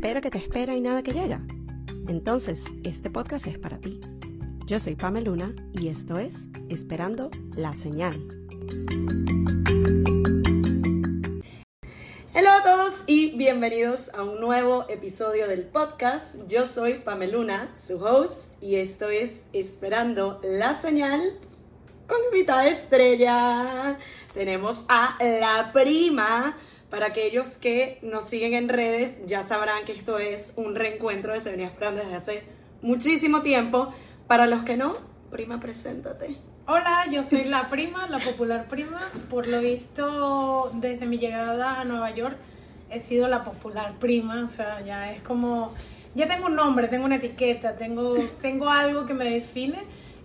espera que te espera y nada que llega? Entonces, este podcast es para ti. Yo soy Pamela Luna y esto es Esperando la Señal. Hola a todos y bienvenidos a un nuevo episodio del podcast. Yo soy Pameluna, su host, y esto es Esperando la Señal con invitada estrella. Tenemos a la prima. Para aquellos que nos siguen en redes, ya sabrán que esto es un reencuentro de Se venía esperando desde hace muchísimo tiempo. Para los que no, prima, preséntate. Hola, yo soy la prima, la popular prima. Por lo visto, desde mi llegada a Nueva York, he sido la popular prima. O sea, ya es como, ya tengo un nombre, tengo una etiqueta, tengo, tengo algo que me define.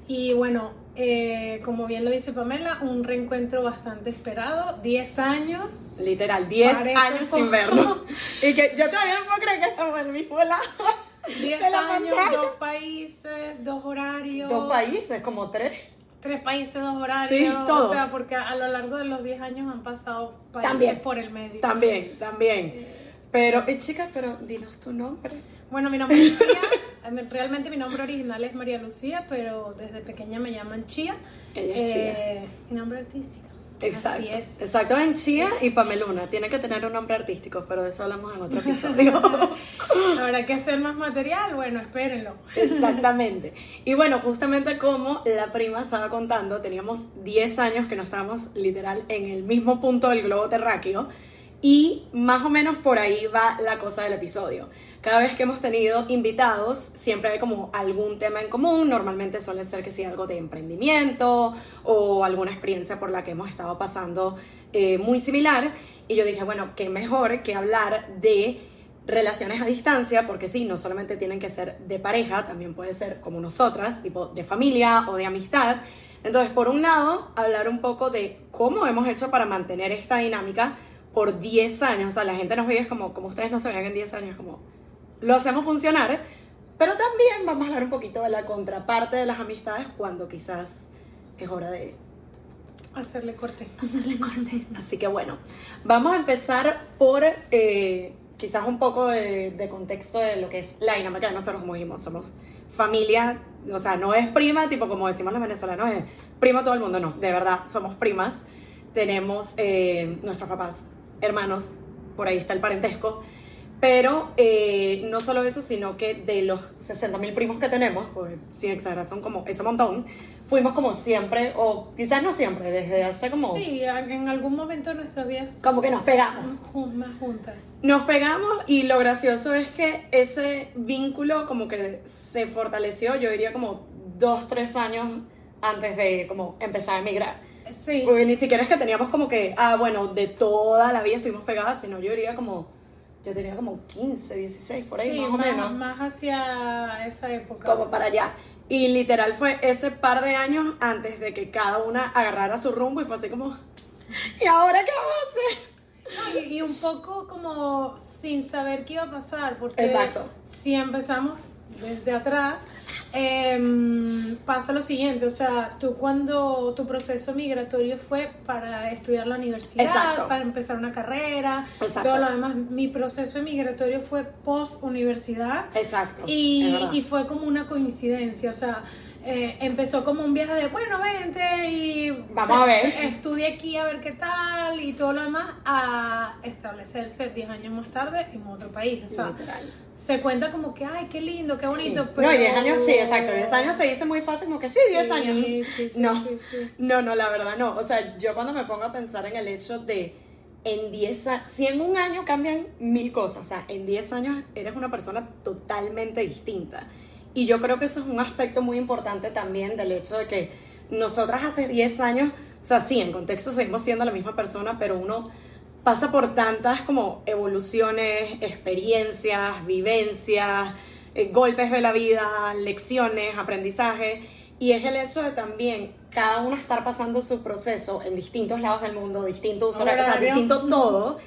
Y bueno, eh, como bien lo dice Pamela, un reencuentro bastante esperado. 10 años. Literal, 10 Parece años sin verlo. Y que yo todavía no puedo creer que estamos en el mismo lado. 10 de la años, pantalla. dos países, dos horarios. Dos países, como tres. Tres países, dos horarios. Sí, todo. O sea, porque a lo largo de los 10 años han pasado países También. por el medio. También, también. Pero, eh, chica, pero dinos tu nombre. Bueno, mi nombre es Chía. Eh, Realmente mi nombre original es María Lucía, pero desde pequeña me llaman Chía. Ella es Eh, Mi nombre artístico. Exacto. Así es. Exacto, en Chía y Pameluna. Tiene que tener un nombre artístico, pero de eso hablamos en otro episodio. Habrá que hacer más material. Bueno, espérenlo. Exactamente. Y bueno, justamente como la prima estaba contando, teníamos 10 años que no estábamos literal en el mismo punto del globo terráqueo y más o menos por ahí va la cosa del episodio. Cada vez que hemos tenido invitados, siempre hay como algún tema en común, normalmente suele ser que sea algo de emprendimiento o alguna experiencia por la que hemos estado pasando eh, muy similar. Y yo dije, bueno, qué mejor que hablar de relaciones a distancia, porque sí, no solamente tienen que ser de pareja, también puede ser como nosotras, tipo de familia o de amistad. Entonces, por un lado, hablar un poco de cómo hemos hecho para mantener esta dinámica por 10 años. O sea, la gente nos veía como, como ustedes no se veían en 10 años, como lo hacemos funcionar. Pero también vamos a hablar un poquito de la contraparte de las amistades cuando quizás es hora de Hacerle corte. hacerle corte. Así que bueno, vamos a empezar por eh, quizás un poco de, de contexto de lo que es la dinámica de nosotros, como dijimos, somos familia, o sea, no es prima, tipo como decimos los venezolanos, es primo todo el mundo, no, de verdad, somos primas, tenemos eh, nuestros papás, hermanos, por ahí está el parentesco, pero eh, no solo eso, sino que de los 60.000 primos que tenemos, pues sin exagerar son como ese montón, fuimos como siempre, o quizás no siempre, desde hace como... Sí, en algún momento de nuestra vida Como que nos pegamos. más juntas. Nos pegamos y lo gracioso es que ese vínculo como que se fortaleció, yo diría como dos, tres años antes de como empezar a emigrar. Sí. Porque ni siquiera es que teníamos como que, ah, bueno, de toda la vida estuvimos pegadas, sino yo diría como, yo tenía como 15, 16, por ahí sí, más o menos. Más hacia esa época. como para allá. Y literal fue ese par de años antes de que cada una agarrara su rumbo y fue así como, ¿y ahora qué vamos a hacer? No, y, y un poco como sin saber qué iba a pasar, porque Exacto. si empezamos desde atrás, em, pasa lo siguiente, o sea, tú cuando tu proceso migratorio fue para estudiar la universidad, Exacto. para empezar una carrera, Exacto. todo lo demás, mi proceso migratorio fue post universidad Exacto. y, y fue como una coincidencia, o sea, eh, empezó como un viaje de, bueno, vente y Vamos a ver. estudie aquí a ver qué tal y todo lo demás, a establecerse 10 años más tarde en otro país. O sea, Literal. se cuenta como que, ay, qué lindo, qué bonito, Sí. pero... No, y 10 años, sí, exacto. 10 años se dice muy fácil, como que sí, 10 años. Sí, sí, sí, no, no, no, la verdad no. O sea, yo cuando me pongo a pensar en el hecho de en 10 años, si en un año cambian mil cosas, o sea, en 10 años eres una persona totalmente distinta. Y yo creo que eso es un aspecto muy importante también del hecho de que nosotras hace 10 años, o sea, sí, en contexto seguimos siendo la misma persona, pero uno pasa por tantas como evoluciones, experiencias, vivencias, eh, golpes de la vida, lecciones, aprendizaje. Y es el hecho de también cada uno estar pasando su proceso en distintos lados del mundo, distinto uso horario, o sea, distinto todo.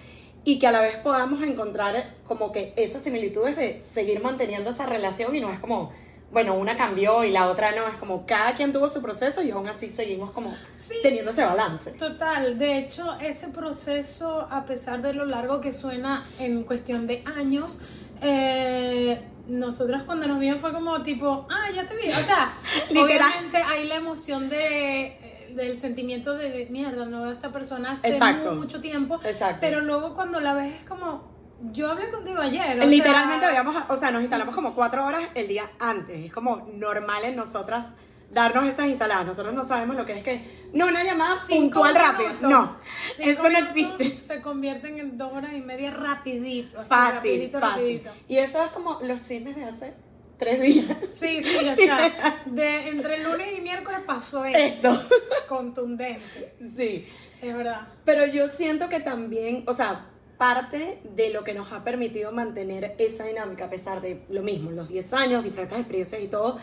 Y que a la vez podamos encontrar como que esas similitudes de seguir manteniendo esa relación y no es como, bueno, una cambió y la otra no, es como cada quien tuvo su proceso y aún así seguimos como Sí. teniendo ese balance. Total, de hecho, ese proceso, a pesar de lo largo que suena en cuestión de años, Eh, nosotras cuando nos vimos fue como tipo, ah, ya te vi. O sea, obviamente hay la emoción de, del sentimiento de mierda, no veo a esta persona hace Exacto. mucho tiempo. Exacto. Pero luego cuando la ves es como, yo hablé contigo ayer. o Literalmente sea, habíamos, o sea, nos instalamos como cuatro horas el día antes. Es como normal en nosotras darnos esas instaladas. Nosotros no sabemos lo que es que. No, una llamada cinco puntual rápida. No, Cinco eso no existe. Se convierten en dos horas y media rapidito. así, Fácil, rapidito, fácil. rapidito. Y eso es como los chismes de hace tres días. Sí, sí, o sea, de, entre lunes y miércoles pasó esto. Esto. Contundente, Sí. es verdad. Pero yo siento que también, o sea, parte de lo que nos ha permitido mantener esa dinámica, a pesar de lo mismo, los 10 años, diferentes experiencias y todo,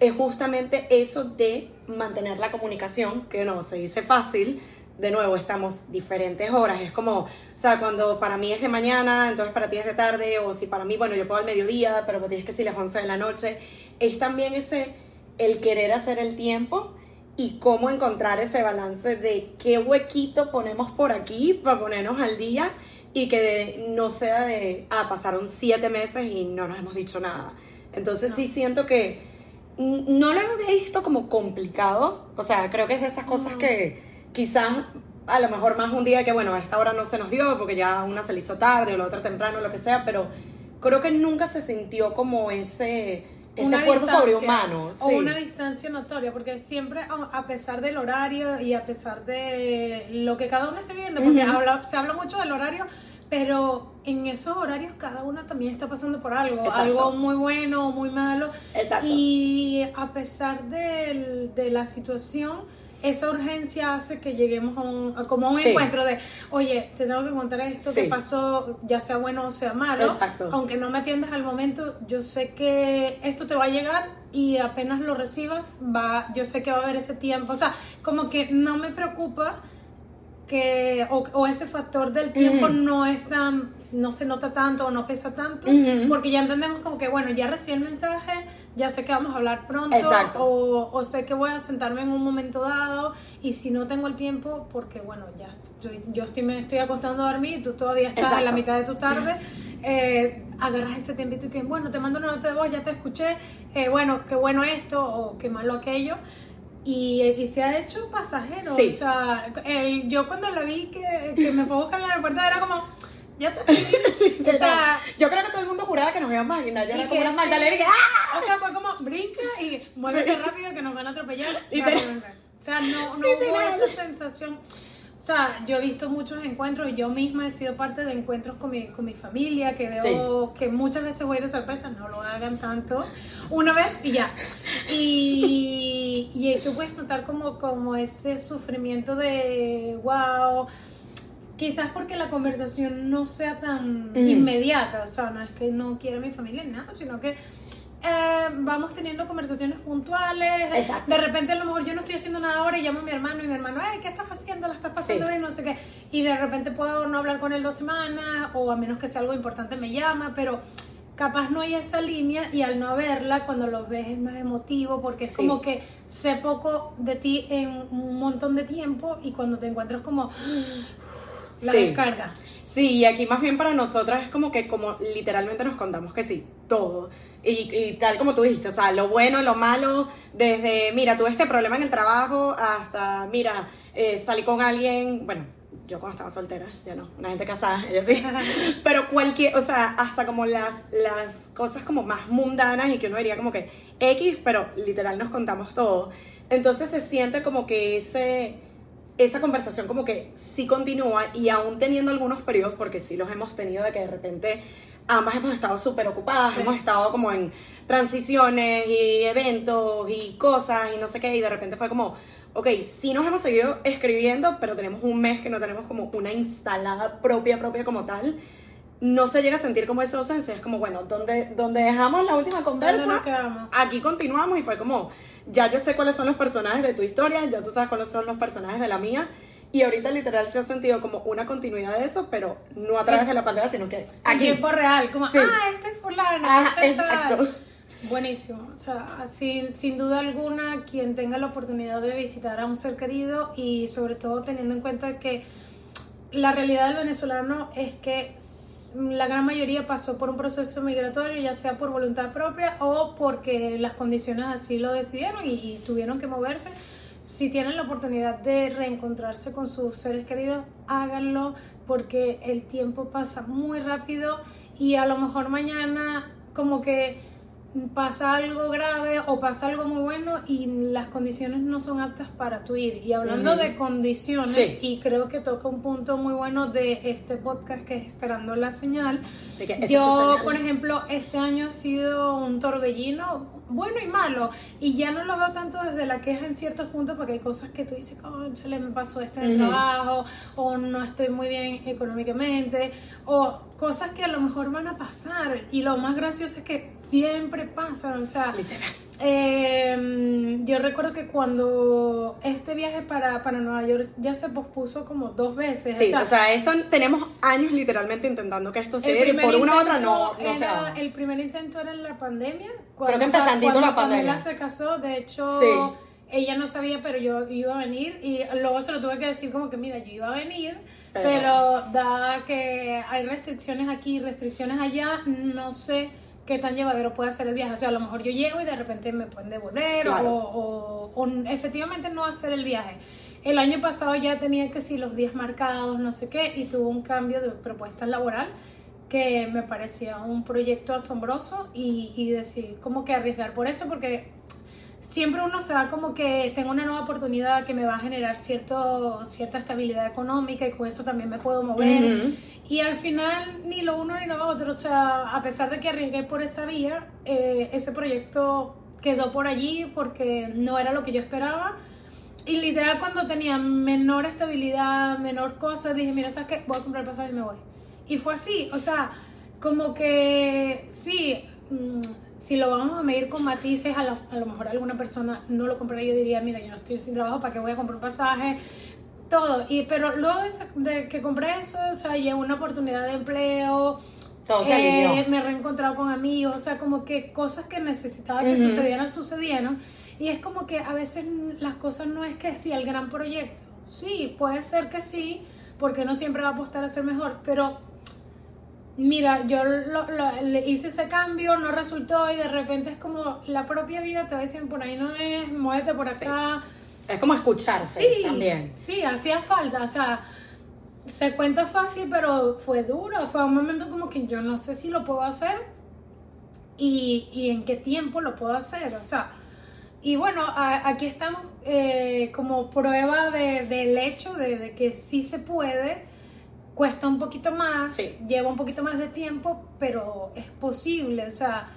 es justamente eso de mantener la comunicación, que no se dice fácil. De nuevo, estamos diferentes horas. Es como, o sea, cuando para mí es de mañana, entonces para ti es de tarde, o si para mí, bueno, yo puedo al mediodía, pero para ti es que si las 11 de la noche. Es también ese, el querer hacer el tiempo y cómo encontrar ese balance de qué huequito ponemos por aquí para ponernos al día y que no sea de, ah, pasaron siete meses y no nos hemos dicho nada. Entonces No. sí siento que no lo he visto como complicado, o sea, creo que es de esas cosas No. que quizás a lo mejor más un día que, bueno, a esta hora no se nos dio porque ya una se le hizo tarde o la otra temprano, lo que sea, pero creo que nunca se sintió como ese, ese Una esfuerzo sobrehumano. O sí. una distancia notoria, porque siempre, a pesar del horario y a pesar de lo que cada uno esté viviendo, porque habla- se habla mucho del horario, pero en esos horarios cada una también está pasando por algo, Exacto. algo muy bueno o muy malo. Exacto. Y a pesar de la situación, esa urgencia hace que lleguemos a un, a como a un Sí. encuentro de, oye, te tengo que contar esto Sí. que pasó, ya sea bueno o sea malo. Exacto. Aunque no me atiendas al momento, yo sé que esto te va a llegar y apenas lo recibas, va, yo sé que va a haber ese tiempo. O sea, como que no me preocupa que, o, o ese factor del tiempo no es tan, no se nota tanto o no pesa tanto, porque ya entendemos como que, bueno, ya recibí el mensaje, ya sé que vamos a hablar pronto, Exacto. o, o sé que voy a sentarme en un momento dado, y si no tengo el tiempo, porque bueno, ya estoy, yo estoy, me estoy acostando a dormir y tú todavía estás en la mitad de tu tarde, eh, agarras ese tiempito y que, bueno, te mando una nota de voz, ya te escuché, eh, bueno, qué bueno esto o qué malo aquello. Y, y se ha hecho pasajero. Sí. O sea, el- yo cuando la vi que, que me fue a buscar en el aeropuerto era como, ya te. o sea, yo creo que todo el mundo juraba que nos íbamos a guindar. Yo y era como sí. Magdalena y que ¡ah! O sea, fue como, brinca y muévete rápido que nos van a atropellar. Literal. rápidamente. O sea, no, no hubo esa sensación. O sea, yo he visto muchos encuentros y yo misma he sido parte de encuentros con mi, con mi familia, que veo que muchas veces voy de sorpresa, no lo hagan tanto, una vez y ya. Y, y tú puedes notar como, como ese sufrimiento de, wow, quizás porque la conversación no sea tan Ujú. inmediata, o sea, no es que no quiera mi familia ni nada, sino que eh, vamos teniendo conversaciones puntuales. Exacto. De repente a lo mejor yo no estoy haciendo nada ahora y llamo a mi hermano y mi hermano, ay, ¿qué estás haciendo? ¿La estás pasando Sí. bien? No sé qué. Y de repente puedo no hablar con él dos semanas o a menos que sea algo importante me llama, pero capaz no hay esa línea y al no haberla cuando lo ves es más emotivo porque es Sí. como que sé poco de ti en un montón de tiempo y cuando te encuentras como la Sí. descarga. Sí, y aquí más bien para nosotras es como que como literalmente nos contamos que sí, todo. Y, y tal como tú dijiste, o sea, lo bueno, lo malo, desde, mira, tuve este problema en el trabajo, hasta, mira, eh, salí con alguien, bueno, yo cuando estaba soltera, ya no, una gente casada, ella sí, pero cualquier, o sea, hasta como las, las cosas como más mundanas y que uno diría como que X, pero literal nos contamos todo. Entonces se siente como que ese esa conversación como que sí continúa y aún teniendo algunos periodos, porque sí los hemos tenido de que de repente ambas hemos estado súper ocupadas, Sí. hemos estado como en transiciones y eventos y cosas y no sé qué, y de repente fue como, ok, sí nos hemos seguido escribiendo, pero tenemos un mes que no tenemos como una instalada propia, propia como tal. No se llega a sentir como esa ausencia, es como, bueno, donde, donde dejamos la última ¿Dónde conversa, aquí continuamos y fue como, ya yo sé cuáles son los personajes de tu historia, ya tú sabes cuáles son los personajes de la mía. Y ahorita literal se ha sentido como una continuidad de eso, pero no a través de la pantalla, sino que En aquí. tiempo real, como, Sí. ah, este es fulano, Ajá, este es tal". exacto. Buenísimo, o sea, sin, sin duda alguna, quien tenga la oportunidad de visitar a un ser querido y sobre todo teniendo en cuenta que la realidad del venezolano es que la gran mayoría pasó por un proceso migratorio, ya sea por voluntad propia o porque las condiciones así lo decidieron y, tuvieron que moverse. Si tienen la oportunidad de reencontrarse con sus seres queridos, háganlo porque el tiempo pasa muy rápido y a lo mejor mañana como que pasa algo grave o pasa algo muy bueno y las condiciones no son aptas para tu ir. Y hablando de condiciones, y creo que toca un punto muy bueno de este podcast que es Esperando la Señal. Yo, por ejemplo, este año ha sido un torbellino bueno y malo. Y ya no lo veo tanto desde la queja en ciertos puntos porque hay cosas que tú dices, chale, me pasó esto en el trabajo, o no estoy muy bien económicamente, o cosas que a lo mejor van a pasar. Y lo más gracioso es que siempre pasan. O sea, literal. Em, yo recuerdo que cuando este viaje para, para Nueva York ya se pospuso como dos veces. Sí, o sea, esto tenemos años literalmente intentando que esto se dé y por una u otra no, no El primer intento era en la pandemia. Creo que la pandemia. se casó, de hecho, ella no sabía, pero yo iba a venir y luego se lo tuve que decir como que, mira, yo iba a venir, pero, pero dada que hay restricciones aquí, restricciones allá, no sé qué tan llevadero puede ser el viaje. O sea, a lo mejor yo llego y de repente me pueden devolver o, o, efectivamente no hacer el viaje. El año pasado ya tenía que sí los días marcados, no sé qué, y tuvo un cambio de propuesta laboral que me parecía un proyecto asombroso y, y decidí como que arriesgar por eso porque siempre uno se da como que tengo una nueva oportunidad que me va a generar cierto, cierta estabilidad económica y con eso también me puedo mover. Y al final ni lo uno ni lo otro, o sea, a pesar de que arriesgué por esa vía, eh, ese proyecto quedó por allí porque no era lo que yo esperaba. Y literal cuando tenía menor estabilidad, menor cosa, dije, mira, ¿sabes qué? Voy a comprar pasaje y me voy. Y fue así, o sea, como que sí, mm, si lo vamos a medir con matices, a lo, a lo mejor alguna persona no lo compraría y diría, mira, yo no estoy sin trabajo, ¿para qué voy a comprar un pasaje? Todo. Y, pero luego de, que compré eso, o sea, llegó una oportunidad de empleo. Todo se eh, me he reencontrado con amigos, o sea, como que cosas que necesitaba que sucedieran, sucedieron. Y es como que a veces las cosas no es que sí, el gran proyecto. Sí, puede ser que sí, porque no siempre va a apostar a ser mejor, pero mira, yo le hice ese cambio, no resultó y de repente es como la propia vida te va diciendo por ahí no es, muévete por acá. Es como escucharse sí, también. Sí, hacía falta, o sea, se cuenta fácil, pero fue duro, fue un momento como que yo no sé si lo puedo hacer y, y en qué tiempo lo puedo hacer, o sea, y bueno, aquí estamos eh, como prueba de, del hecho de, de que sí se puede cuesta un poquito más, lleva un poquito más de tiempo, pero es posible, o sea,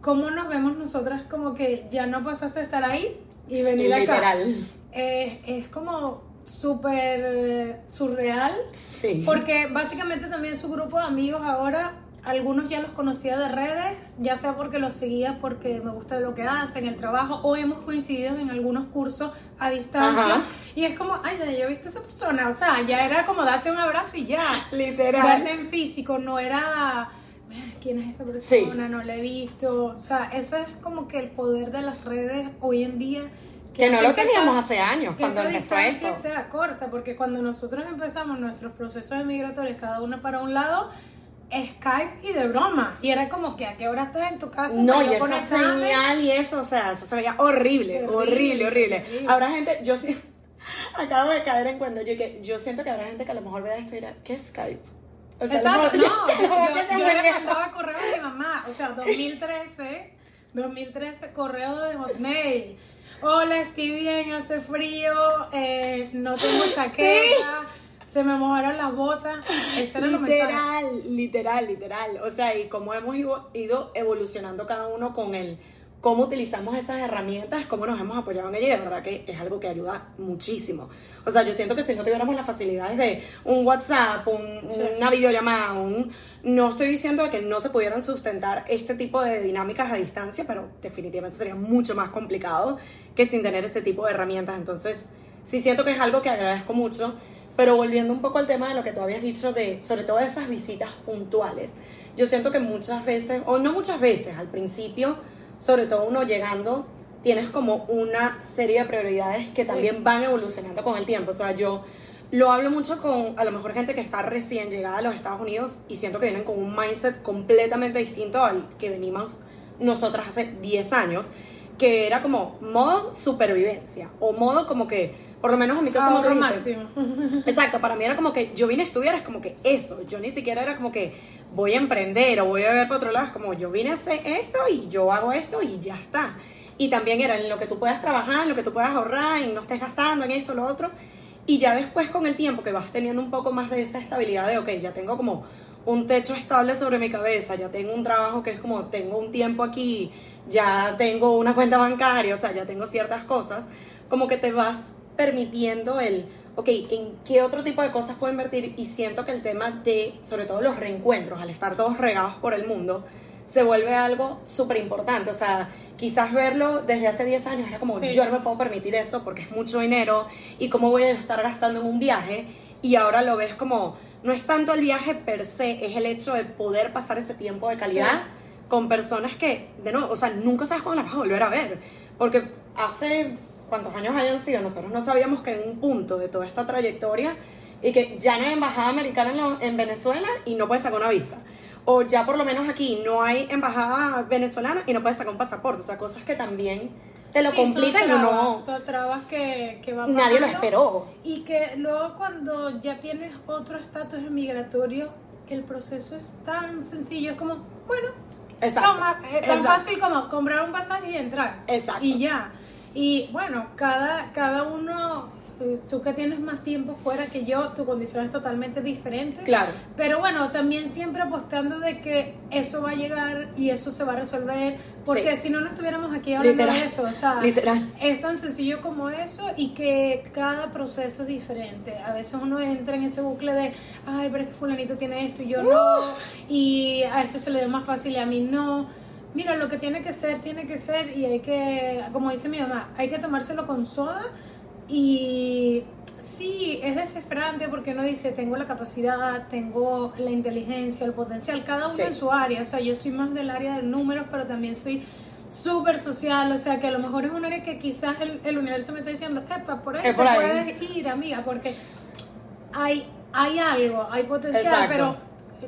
¿cómo nos vemos nosotras como que ya no pasaste a estar ahí y venir acá? Literal. es como súper surreal, sí. porque básicamente también su grupo de amigos ahora algunos ya los conocía de redes, ya sea porque los seguía porque me gusta lo que hacen, el trabajo, o hemos coincidido en algunos cursos a distancia. Y es como, ay, ya yo he visto a esa persona. O sea, ya era como date un abrazo y ya. Literal. Verte en físico, no era. ¿Quién es esta persona? No la he visto. O sea, eso es como que el poder de las redes hoy en día. Que, no lo teníamos hace años cuando esa empezó eso. sea corta, porque cuando nosotros empezamos nuestros procesos migratorios, cada uno para un lado, Skype y de broma. Y era como que a qué hora estás en tu casa. No, y esa señal y eso, o sea, eso se veía horrible, horrible, horrible. Habrá gente, yo sí, acabo de caer en cuando yo que yo siento que habrá gente que a lo mejor vea esto y dirá, ¿qué es Skype? O sea, Exacto, no, yo, yo, le mandaba correo a mi mamá, o sea, 2013, 2013, correo de Hotmail. Hola, estoy bien, hace frío, eh, no tengo chaqueta se me mojaron las botas. Ese era literal, literal, literal. O sea, y cómo hemos ido evolucionando cada uno con él cómo utilizamos esas herramientas, cómo nos hemos apoyado en ella y de verdad que es algo que ayuda muchísimo. O sea, yo siento que si no tuviéramos las facilidades de un WhatsApp, una videollamada, un... no estoy diciendo que no se pudieran sustentar este tipo de dinámicas a distancia, pero definitivamente sería mucho más complicado que sin tener ese tipo de herramientas. Entonces, sí siento que es algo que agradezco mucho pero volviendo un poco al tema de lo que tú habías dicho, de sobre todo esas visitas puntuales, yo siento que muchas veces, o no muchas veces, al principio, sobre todo uno llegando, tienes como una serie de prioridades que también van evolucionando con el tiempo. O sea, yo lo hablo mucho con a lo mejor gente que está recién llegada a los Estados Unidos y siento que vienen con un mindset completamente distinto al que venimos nosotras hace 10 años, que era como modo supervivencia o modo como que, por lo menos en mi tú dijiste, máximo. Exacto, para mí era como que yo vine a estudiar, es como que eso. Yo ni siquiera era como que voy a emprender o voy a ver por otro lado. Es como yo vine a hacer esto y yo hago esto y ya está. Y también era en lo que tú puedas trabajar, en lo que tú puedas ahorrar y no estés gastando en esto, lo otro. Y ya después con el tiempo que vas teniendo un poco más de esa estabilidad de, ok, ya tengo como un techo estable sobre mi cabeza, ya tengo un trabajo que es como tengo un tiempo aquí, ya tengo una cuenta bancaria, o sea, ya tengo ciertas cosas, como que te vas permitiendo el, ok, ¿en qué otro tipo de cosas puedo invertir? Y siento que el tema de, sobre todo los reencuentros, al estar todos regados por el mundo, se vuelve algo súper importante. O sea, quizás verlo desde hace 10 años era como, Sí. yo no me puedo permitir eso porque es mucho dinero y cómo voy a estar gastando en un viaje. Y ahora lo ves como, no es tanto el viaje per se, es el hecho de poder pasar ese tiempo de calidad con personas que, de nuevo, o sea, nunca sabes cuándo las vas a volver a ver. Porque hace cuántos años hayan sido, nosotros no sabíamos que en un punto de toda esta trayectoria y que ya no hay embajada americana en, en Venezuela y no puedes sacar una visa. O ya por lo menos aquí no hay embajada venezolana y no puedes sacar un pasaporte. O sea, cosas que también te lo Sí, complican y trabas, no... son trabas que, que va Nadie lo esperó. Y que luego cuando ya tienes otro estatus migratorio, el proceso es tan sencillo, es como, bueno, Exacto. toma, eh, tan Exacto. fácil como comprar un pasaje y entrar. Exacto. Y ya. Y bueno, cada, cada uno, tú que tienes más tiempo fuera que yo, tu condición es totalmente diferente. Claro. Pero bueno, también siempre apostando de que eso va a llegar y eso se va a resolver, porque Sí. si no, no estuviéramos aquí hablando Literal. de eso. O sea, Literal. es tan sencillo como eso y que cada proceso es diferente. A veces uno entra en ese bucle de, ay, pero es que fulanito tiene esto y yo no, y a este se le dio más fácil y a mí no. Mira, lo que tiene que ser, tiene que ser y hay que, como dice mi mamá, hay que tomárselo con soda y sí, es desesperante porque uno dice, tengo la capacidad, tengo la inteligencia, el potencial, cada uno Sí. en su área. O sea, yo soy más del área de números, pero también soy súper social. O sea, que a lo mejor es un área que quizás el, el universo me está diciendo, epa, por ahí Es te por ahí. puedes ir, amiga, porque hay, hay algo, hay potencial, Exacto. pero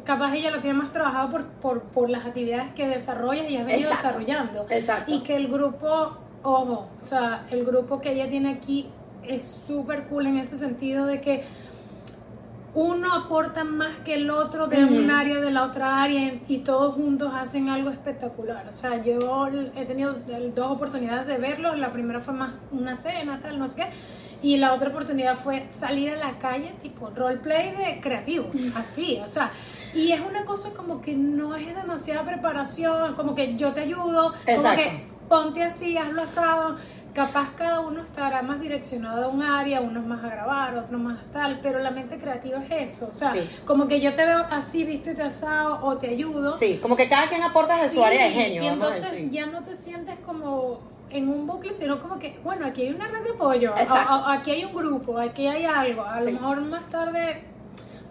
capaz ella lo tiene más trabajado por, por, por las actividades que desarrollas y has venido Exacto. desarrollando. Exacto. Y que el grupo, ojo, o sea, el grupo que ella tiene aquí es súper cool en ese sentido de que uno aporta más que el otro de un área de la otra área y todos juntos hacen algo espectacular. O sea, yo he tenido dos oportunidades de verlo. La primera fue más una cena, tal, no sé qué. Y la otra oportunidad fue salir a la calle, tipo roleplay de creativo, así, o sea, y es una cosa como que no es demasiada preparación, como que yo te ayudo, como Exacto. que ponte así, hazlo asado. Capaz cada uno estará más direccionado a un área, unos más a grabar, otros más tal, pero la mente creativa es eso. O sea, Sí. como que yo te veo así, viste, asado o te ayudo. Sí, como que cada quien aporta de su área de genio. Y entonces ya no te sientes como en un bucle, sino como que, bueno, aquí hay una red de apoyo, aquí hay un grupo, aquí hay algo. A Sí. lo mejor más tarde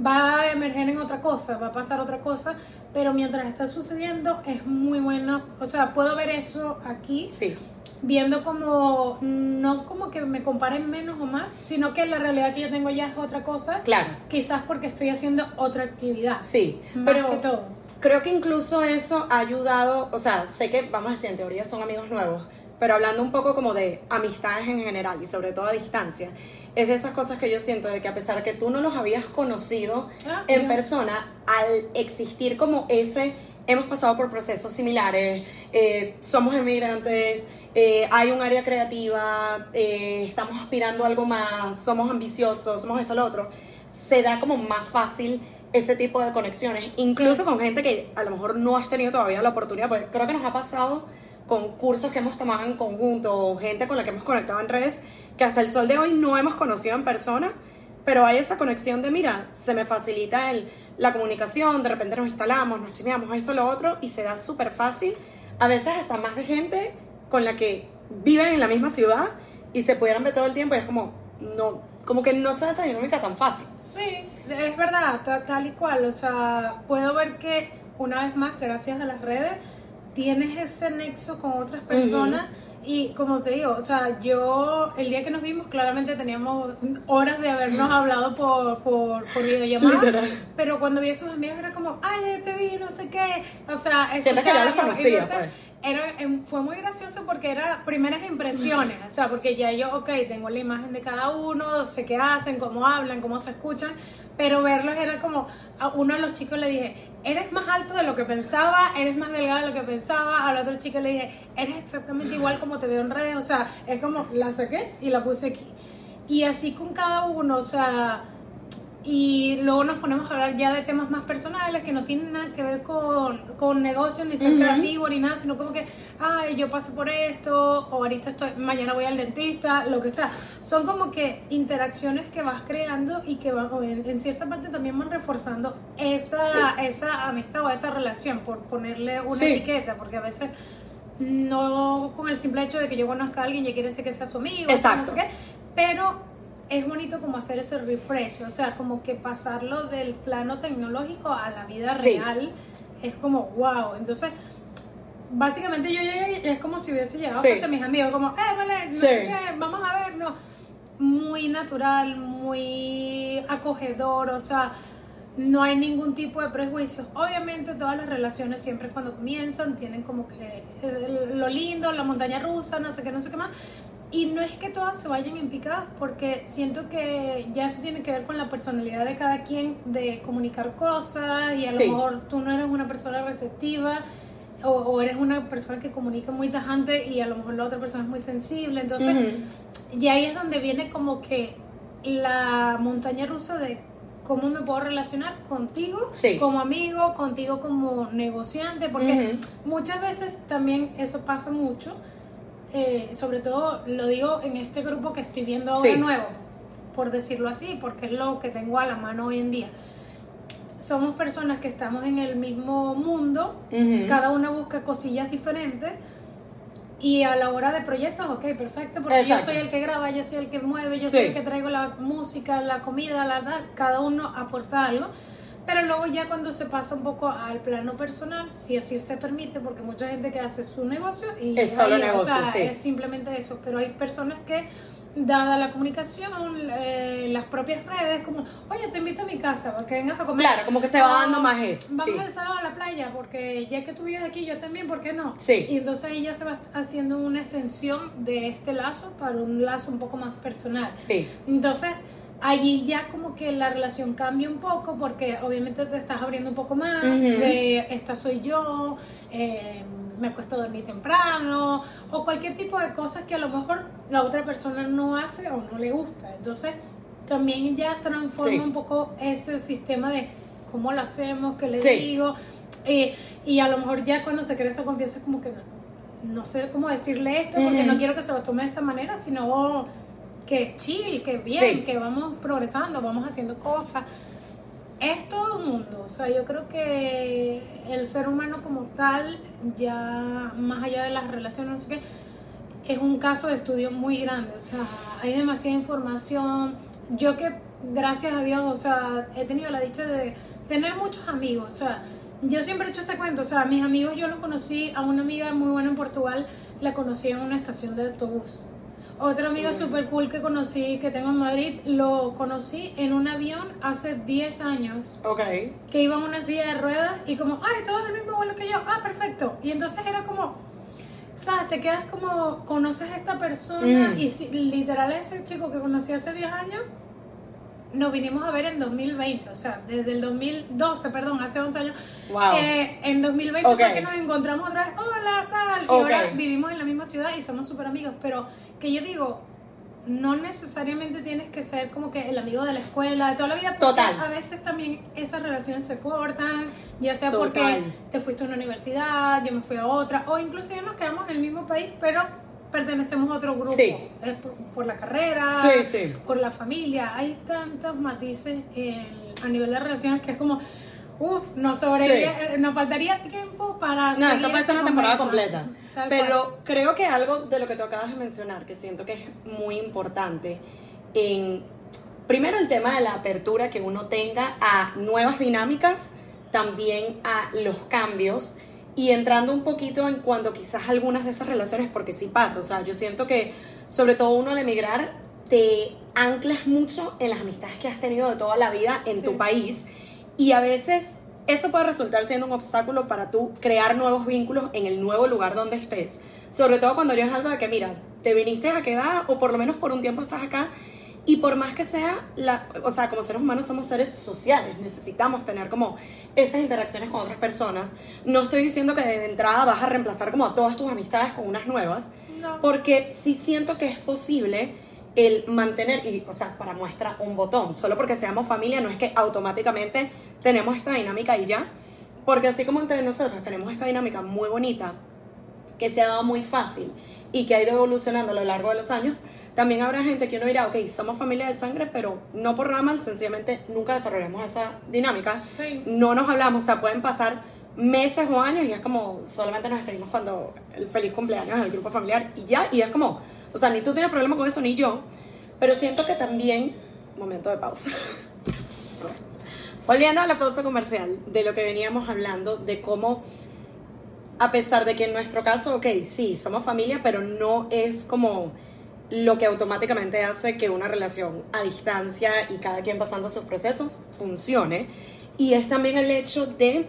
va a emerger en otra cosa, va a pasar otra cosa, pero mientras está sucediendo es muy bueno. O sea, puedo ver eso aquí Sí, viendo como, no como que me comparen menos o más, sino que la realidad que yo tengo ya es otra cosa. claro. Quizás porque estoy haciendo otra actividad. Sí, Más pero que todo. creo que incluso eso ha ayudado, o sea, sé que, vamos a decir, en teoría son amigos nuevos, pero hablando un poco como de amistades en general y sobre todo a distancia, es de esas cosas que yo siento de que a pesar que tú no los habías conocido Ah, en persona, al existir como ese, hemos pasado por procesos similares, eh, somos inmigrantes, eh, hay un área creativa, eh, estamos aspirando a algo más, somos ambiciosos, somos esto, lo otro, se da como más fácil ese tipo de conexiones, incluso con gente que a lo mejor no has tenido todavía la oportunidad, porque creo que nos ha pasado con cursos que hemos tomado en conjunto o gente con la que hemos conectado en redes, que hasta el sol de hoy no hemos conocido en persona, pero hay esa conexión de, mira, se me facilita el, la comunicación, de repente nos instalamos, nos chimeamos, esto, lo otro, y se da súper fácil. A veces hasta más de gente con la que viven en la misma ciudad y se pudieran ver todo el tiempo y es como, no, como que no se da esa dinámica tan fácil. Sí, es verdad, ta- tal y cual. O sea, puedo ver que una vez más, gracias a las redes, tienes ese nexo con otras personas Y como te digo, o sea, yo el día que nos vimos claramente teníamos horas de habernos hablado por, por, por videollamada, Literal. pero cuando vi a sus amigos era como, ay, ya te vi, no sé qué, o sea, Sientes que pues. Era, em, fue muy gracioso porque era primeras impresiones, o sea, porque ya yo, ok, tengo la imagen de cada uno, sé qué hacen, cómo hablan, cómo se escuchan, pero verlos era como, a uno de los chicos le dije, eres más alto de lo que pensaba, eres más delgado de lo que pensaba, al otro chico le dije, eres exactamente igual como te veo en redes, o sea, es como, la saqué y la puse aquí. Y así con cada uno, o sea, y luego nos ponemos a hablar ya de temas más personales que no tienen nada que ver con, con negocios, ni ser creativo, ni nada, sino como que, ay, yo paso por esto, o ahorita estoy, mañana voy al dentista, lo que sea. Son como que interacciones que vas creando y que van, en, cierta parte también van reforzando esa, esa amistad o esa relación, por ponerle una Sí. etiqueta, porque a veces no con el simple hecho de que yo conozca a alguien ya quiere decir que sea su amigo, Exacto. no sé qué, pero es bonito como hacer ese refresh, o sea, como que pasarlo del plano tecnológico a la vida Sí. real es como wow. Entonces, básicamente yo llegué y es como si hubiese llegado Sí. a casa mis amigos, como, eh, vale, no Sí. sé qué, vamos a vernos. Muy natural, muy acogedor, o sea, no hay ningún tipo de prejuicios. Obviamente todas las relaciones siempre cuando comienzan tienen como que eh, lo lindo, la montaña rusa, no sé qué, no sé qué más. Y no es que todas se vayan en picadas, porque siento que ya eso tiene que ver con la personalidad de cada quien, de comunicar cosas, y a Sí. lo mejor tú no eres una persona receptiva, o, o eres una persona que comunica muy tajante, y a lo mejor la otra persona es muy sensible. Entonces, Ujú. y ahí es donde viene como que la montaña rusa de cómo me puedo relacionar contigo Sí. como amigo, contigo como negociante, porque muchas veces también eso pasa mucho, eh, sobre todo lo digo en este grupo que estoy viendo ahora Sí. nuevo, por decirlo así, porque es lo que tengo a la mano hoy en día. Somos personas que estamos en el mismo mundo, cada una busca cosillas diferentes y a la hora de proyectos, ok, perfecto, porque Exacto. yo soy el que graba, yo soy el que mueve, yo Sí. soy el que traigo la música, la comida, la tal, cada uno aporta algo. Pero luego ya cuando se pasa un poco al plano personal, si así se permite, porque mucha gente que hace su negocio y Es solo ahí, negocio, o sea, sí. es simplemente eso, pero hay personas que dada la comunicación, eh, las propias redes, como, oye, te invito a mi casa, que vengas a comer. Claro, como que se va dando más eso, Vamos sí. al sábado a la playa, porque ya que tú vives aquí, yo también, ¿por qué no? Sí. Y entonces ahí ya se va haciendo una extensión de este lazo para un lazo un poco más personal. Sí. Entonces, allí ya como que la relación cambia un poco porque obviamente te estás abriendo un poco más de esta soy yo, eh, me acuesto a dormir temprano o cualquier tipo de cosas que a lo mejor la otra persona no hace o no le gusta. Entonces, también ya transforma Sí. un poco ese sistema de cómo lo hacemos, qué le Sí. digo. eh, y a lo mejor ya cuando se crea esa confianza es como que no, no sé cómo decirle esto porque no quiero que se lo tome de esta manera, sino que chill, que bien, Sí. que vamos progresando, vamos haciendo cosas. Es todo un mundo, o sea, yo creo que el ser humano como tal, ya más allá de las relaciones, no sé qué, es un caso de estudio muy grande, o sea, hay demasiada información. Yo que, gracias a Dios, o sea, he tenido la dicha de tener muchos amigos, o sea, yo siempre he hecho este cuento, o sea, mis amigos yo los conocí, a una amiga muy buena en Portugal, la conocí en una estación de autobús. Otro amigo super cool que conocí, que tengo en Madrid, lo conocí en un avión hace 10 años Ok. que iba en una silla de ruedas y como, ay, tú eres el mismo vuelo que yo, ah, perfecto. Y entonces era como, ¿sabes? Te quedas como, conoces a esta persona Mm. y si- literal ese chico que conocí hace 10 años, nos vinimos a ver en 2020, o sea, desde el 2012, perdón, hace 11 años. Wow. Eh, en 2020 Ok. fue que nos encontramos otra vez, hola, tal, y Ok. ahora vivimos en la misma ciudad y somos súper amigos, pero que yo digo, no necesariamente tienes que ser como que el amigo de la escuela, de toda la vida, porque Total. a veces también esas relaciones se cortan, ya sea Total. porque te fuiste a una universidad, yo me fui a otra, o inclusive nos quedamos en el mismo país, pero pertenecemos a otro grupo, Sí. Es por, por la carrera, Sí, sí. por la familia, hay tantos matices en- a nivel de relaciones que es como, uff, nos, eh, nos faltaría tiempo para... No, esto puede ser una temporada completa. Tal Pero cual. creo que algo de lo que tú acabas de mencionar, que siento que es muy importante, en primero el tema de la apertura que uno tenga a nuevas dinámicas, también a los cambios y entrando un poquito en cuando quizás algunas de esas relaciones, porque sí pasa, o sea, yo siento que sobre todo uno al emigrar te anclas mucho en las amistades que has tenido de toda la vida en tu país y a veces eso puede resultar siendo un obstáculo para tú crear nuevos vínculos en el nuevo lugar donde estés. Sobre todo cuando es algo de que, mira, te viniste a quedar o por lo menos por un tiempo estás acá y por más que sea, la, o sea, como seres humanos somos seres sociales, necesitamos tener como esas interacciones con otras personas. No estoy diciendo que de entrada vas a reemplazar como a todas tus amistades con unas nuevas, porque sí siento que es posible el mantener, y, o sea, para muestra un botón, solo porque seamos familia no es que automáticamente tenemos esta dinámica y ya, porque así como entre nosotros tenemos esta dinámica muy bonita, que se ha dado muy fácil y que ha ido evolucionando a lo largo de los años, también habrá gente que uno dirá, ok, somos familia de sangre, pero no por ramas, sencillamente nunca desarrollamos esa dinámica. No nos hablamos, o sea, pueden pasar meses o años y es como solamente nos escribimos cuando el feliz cumpleaños del grupo familiar y ya, y es como, o sea, ni tú tienes problema con eso ni yo, pero siento que también, momento de pausa. Volviendo a la pausa comercial, de lo que veníamos hablando, de cómo, a pesar de que en nuestro caso, ok, sí, somos familia, pero no es como lo que automáticamente hace que una relación a distancia y cada quien pasando sus procesos funcione. Y es también el hecho de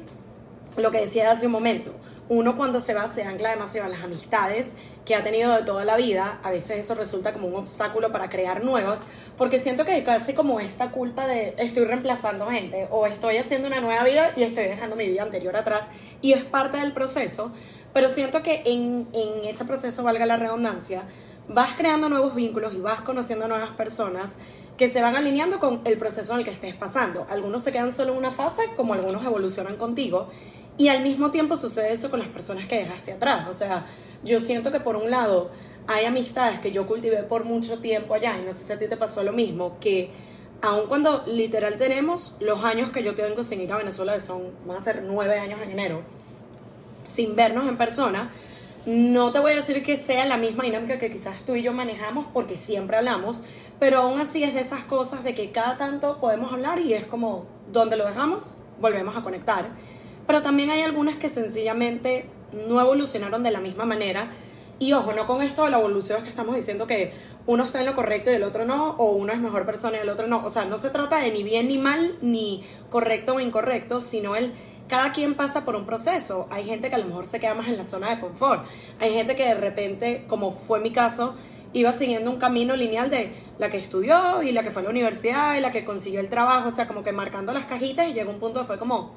lo que decía hace un momento. Uno cuando se va se ancla demasiado en las amistades que ha tenido de toda la vida. A veces eso resulta como un obstáculo para crear nuevas, porque siento que hay casi como esta culpa de estoy reemplazando gente o estoy haciendo una nueva vida y estoy dejando mi vida anterior atrás. Y es parte del proceso, pero siento que en, en ese proceso, valga la redundancia, vas creando nuevos vínculos y vas conociendo nuevas personas que se van alineando con el proceso en el que estés pasando. Algunos se quedan solo en una fase, como algunos evolucionan contigo, y al mismo tiempo sucede eso con las personas que dejaste atrás. O sea, yo siento que por un lado hay amistades que yo cultivé por mucho tiempo allá, y no sé si a ti te pasó lo mismo, que aun cuando literal tenemos los años que yo tengo sin ir a Venezuela, que son, van a ser nueve años en enero, sin vernos en persona, no te voy a decir que sea la misma dinámica que quizás tú y yo manejamos porque siempre hablamos, pero aún así es de esas cosas de que cada tanto podemos hablar y es como donde lo dejamos, volvemos a conectar. Pero también hay algunas que sencillamente no evolucionaron de la misma manera. Y ojo, no con esto de la evolución es que estamos diciendo que uno está en lo correcto y el otro no, o uno es mejor persona y el otro no. O sea, no se trata de ni bien ni mal, ni correcto o incorrecto, sino el cada quien pasa por un proceso. Hay gente que a lo mejor se queda más en la zona de confort. Hay gente que de repente, como fue mi caso, iba siguiendo un camino lineal de la que estudió y la que fue a la universidad y la que consiguió el trabajo, o sea, como que marcando las cajitas y llegó un punto que fue como,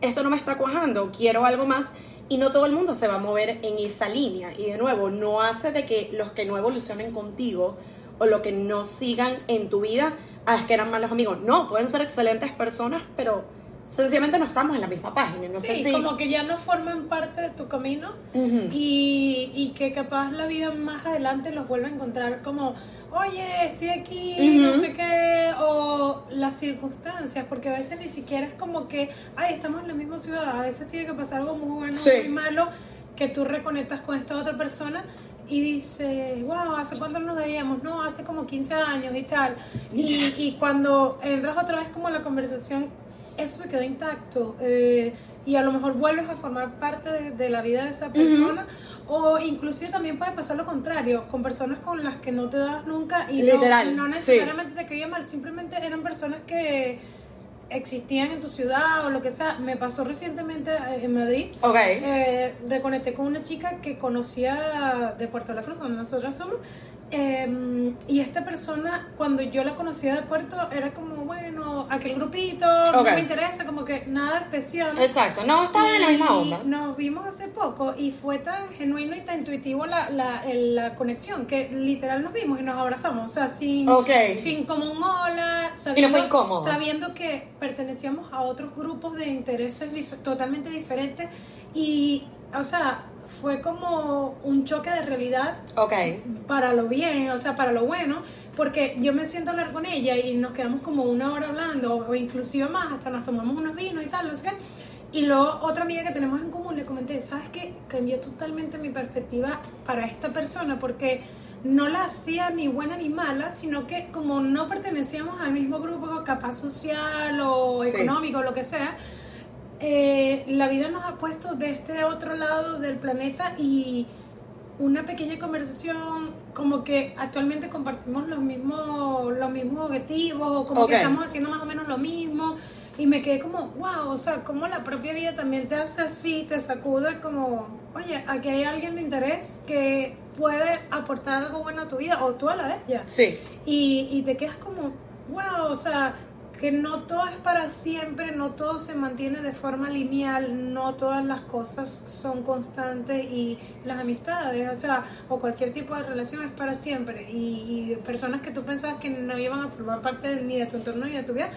esto no me está cuajando, quiero algo más y no todo el mundo se va a mover en esa línea. Y de nuevo, no hace de que los que no evolucionen contigo o los que no sigan en tu vida, ah, es que eran malos amigos. No, pueden ser excelentes personas, pero sencillamente no estamos en la misma página. No sí, como que ya no forman parte de tu camino y, y, que capaz la vida más adelante los vuelve a encontrar como, oye, estoy aquí, no sé qué, o las circunstancias, porque a veces ni siquiera es como que, ay, estamos en la misma ciudad, a veces tiene que pasar algo muy bueno, muy malo, que tú reconectas con esta otra persona y dices, wow, ¿hace cuánto nos veíamos? No, hace como 15 años y tal. Y, y cuando entras otra vez como la conversación eso se quedó intacto eh, y a lo mejor vuelves a formar parte de, la vida de esa persona o inclusive también puede pasar lo contrario con personas con las que no te das nunca y no, necesariamente te caía mal simplemente eran personas que existían en tu ciudad o lo que sea. Me pasó recientemente en Madrid. Ok. Eh, reconecté con una chica que conocía de Puerto La Cruz, donde nosotros somos, Em, y esta persona, cuando yo la conocía de Puerto, era como, bueno, aquel grupito, no me interesa, como que nada especial. Exacto, no estaba de la misma onda. Nos vimos hace poco y fue tan genuino y tan intuitivo la, la, la conexión que literal nos vimos y nos abrazamos, o sea, sin, sin como un hola, sabiendo, sabiendo que pertenecíamos a otros grupos de intereses totalmente diferentes y, o sea, fue como un choque de realidad okay. para lo bien, o sea, para lo bueno, porque yo me siento a hablar con ella y nos quedamos como una hora hablando, o inclusive más, hasta nos tomamos unos vinos y tal, no sé qué. Y luego otra amiga que tenemos en común le comenté, ¿sabes qué? Cambió totalmente mi perspectiva para esta persona porque no la hacía ni buena ni mala, sino que como no pertenecíamos al mismo grupo capaz social o económico, o lo que sea, eh, la vida nos ha puesto de este otro lado del planeta y una pequeña conversación, como que actualmente compartimos los mismos, los mismos objetivos, como que Ok. estamos haciendo más o menos lo mismo. Y me quedé como, wow, o sea, como la propia vida también te hace así, te sacude como, oye, aquí hay alguien de interés que puede aportar algo bueno a tu vida, o tú a la de ella. Sí. Y, y te quedas como, wow, o sea, que no todo es para siempre, no todo se mantiene de forma lineal, no todas las cosas son constantes y las amistades, o sea, o cualquier tipo de relación es para siempre. Y, y personas que tú pensabas que no iban a formar parte ni de tu entorno ni de tu vida,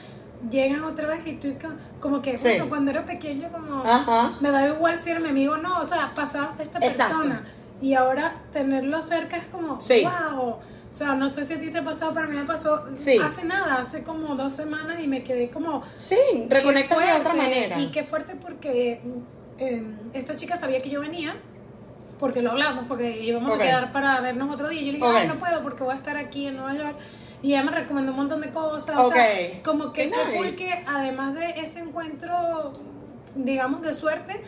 llegan otra vez y tú co- como que, Sí. bueno, cuando era pequeño como... Ajá. Me da igual si era mi amigo o no, o sea, pasabas de esta Exacto. persona y ahora tenerlo cerca es como, Sí. wow. O sea, no sé si a ti te ha pasado, pero a mí me pasó Sí. hace nada, hace como dos semanas y me quedé como... Sí, reconectas de otra manera. Y qué fuerte porque eh, esta chica sabía que yo venía, porque lo hablamos, porque íbamos a quedar para vernos otro día. Y yo le dije, Ok. ay, no puedo porque voy a estar aquí en Nueva York. Y ella me recomendó un montón de cosas. O Ok. sea, como que qué cool nice. que además de ese encuentro, digamos, de suerte,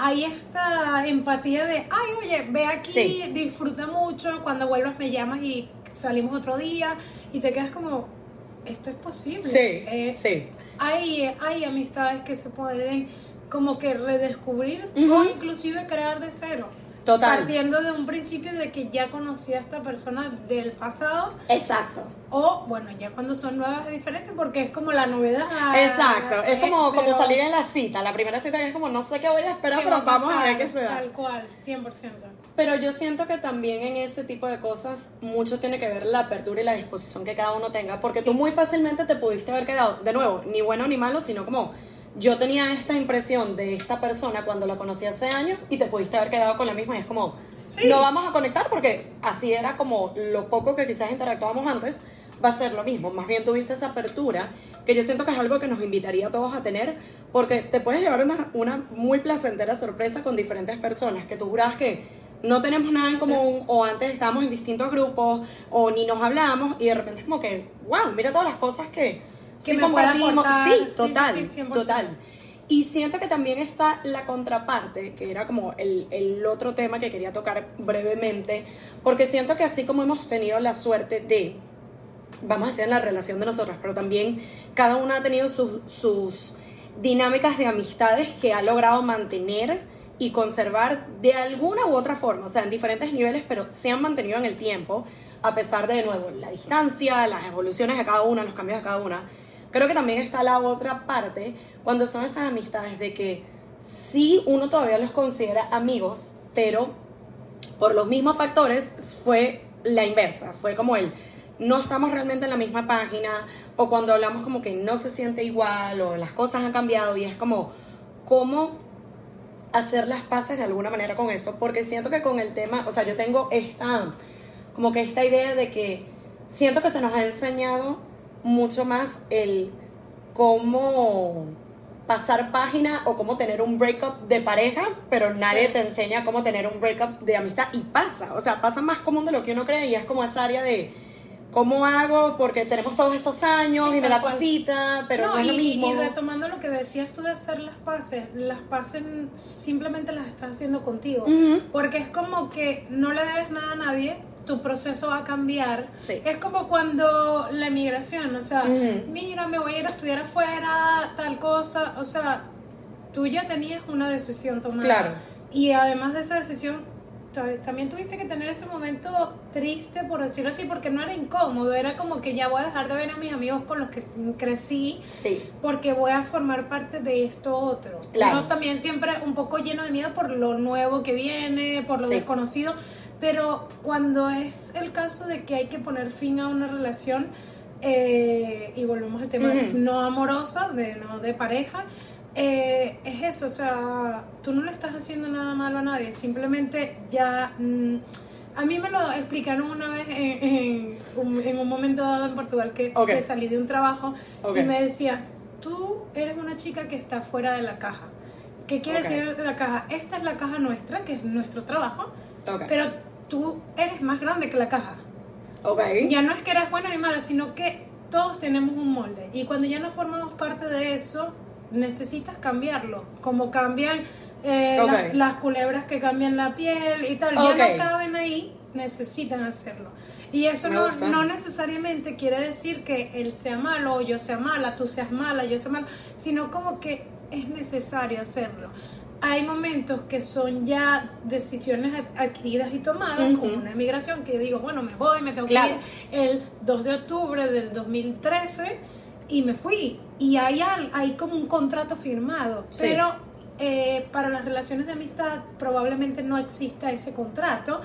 hay esta empatía de, ay, oye, ve aquí, Sí. disfruta mucho, cuando vuelvas me llamas y salimos otro día y te quedas como, esto es posible. Sí, Eh, sí. hay, hay amistades que se pueden como que redescubrir o inclusive crear de cero. Total. Partiendo de un principio de que ya conocí a esta persona del pasado Exacto. o, bueno, ya cuando son nuevas es diferente porque es como la novedad. Exacto. Es eh, como, como salir en la cita. La primera cita que es como, no sé qué voy a esperar, ¿qué va pero vamos a ver qué se da. Tal cual, 100%. Pero yo siento que también en ese tipo de cosas mucho tiene que ver la apertura y la disposición que cada uno tenga, porque Sí. tú muy fácilmente te pudiste haber quedado, de nuevo, ni bueno ni malo, sino como yo tenía esta impresión de esta persona cuando la conocí hace años y te pudiste haber quedado con la misma y es como, Sí. no vamos a conectar porque así era como lo poco que quizás interactuábamos antes, va a ser lo mismo. Más bien tuviste esa apertura que yo siento que es algo que nos invitaría a todos a tener porque te puedes llevar una, una muy placentera sorpresa con diferentes personas que tú jurabas que no tenemos nada en común o antes estábamos en distintos grupos o ni nos hablábamos y de repente es como que, wow, mira todas las cosas que, Que sí me compartimos. Sí, Sí, sí, total, sí, 100%. total. Y siento que también está la contraparte, que era como el, el otro tema que quería tocar brevemente, porque siento que así como hemos tenido la suerte de, vamos a decir en la relación de nosotras, pero también cada una ha tenido sus, sus dinámicas de amistades que ha logrado mantener y conservar de alguna u otra forma, o sea, en diferentes niveles, pero se han mantenido en el tiempo, a pesar de, de nuevo, la distancia, las evoluciones de cada una, los cambios de cada una. Creo que también está la otra parte, cuando son esas amistades de que sí uno todavía los considera amigos, pero por los mismos factores fue la inversa, fue como el no estamos realmente en la misma página o cuando hablamos como que no se siente igual o las cosas han cambiado y es como cómo hacer las paces de alguna manera con eso, porque siento que con el tema, o sea, yo tengo esta como que esta idea de que siento que se nos ha enseñado mucho más el cómo pasar página o cómo tener un breakup de pareja, pero nadie Sí. te enseña cómo tener un breakup de amistad y pasa, o sea, pasa más común de lo que uno cree y es como esa área de cómo hago porque tenemos todos estos años Sí, y me cual. cosita, pero no, es lo y, mismo. y retomando lo que decías tú de hacer las paces, las paces simplemente las estás haciendo contigo. Porque es como que no le debes nada a nadie, tu proceso va a cambiar. Sí. Es como cuando la emigración, o sea, Ujú. mira, me voy a ir a estudiar afuera, tal cosa, o sea, tú ya tenías una decisión tomada. Claro. Y además de esa decisión, ta- también tuviste que tener ese momento triste, por decirlo así, porque no era incómodo, era como que ya voy a dejar de ver a mis amigos con los que crecí, Sí. porque voy a formar parte de esto otro. Claro. Uno también siempre un poco lleno de miedo por lo nuevo que viene, por lo Sí. desconocido, pero cuando es el caso de que hay que poner fin a una relación, eh, y volvemos al tema Ujú. no amorosa, de, no de pareja, eh, es eso, o sea, tú no le estás haciendo nada malo a nadie, simplemente ya... mm, a mí me lo explicaron una vez en, en un, en un momento dado en Portugal que, Ok. que salí de un trabajo Ok. y me decía, tú eres una chica que está fuera de la caja. ¿Qué quiere Ok. decir de la caja? Esta es la caja nuestra, que es nuestro trabajo, pero tú eres más grande que la caja. ok. Ya no es que eres buena ni mala, sino que todos tenemos un molde. Y cuando ya no formamos parte de eso, necesitas cambiarlo, como cambian eh, las, las culebras que cambian la piel y tal, Ok. ya no caben ahí, necesitan hacerlo. Y eso no, no necesariamente quiere decir que él sea malo o yo sea mala, tú seas mala, yo sea mala, sino como que es necesario hacerlo. Hay momentos que son ya decisiones ad- adquiridas y tomadas, como una emigración, que digo, bueno, me voy, me tengo Claro. que ir el 2 de octubre del 2013 y me fui. Y hay, hay como un contrato firmado, Sí. pero eh, para las relaciones de amistad probablemente no exista ese contrato.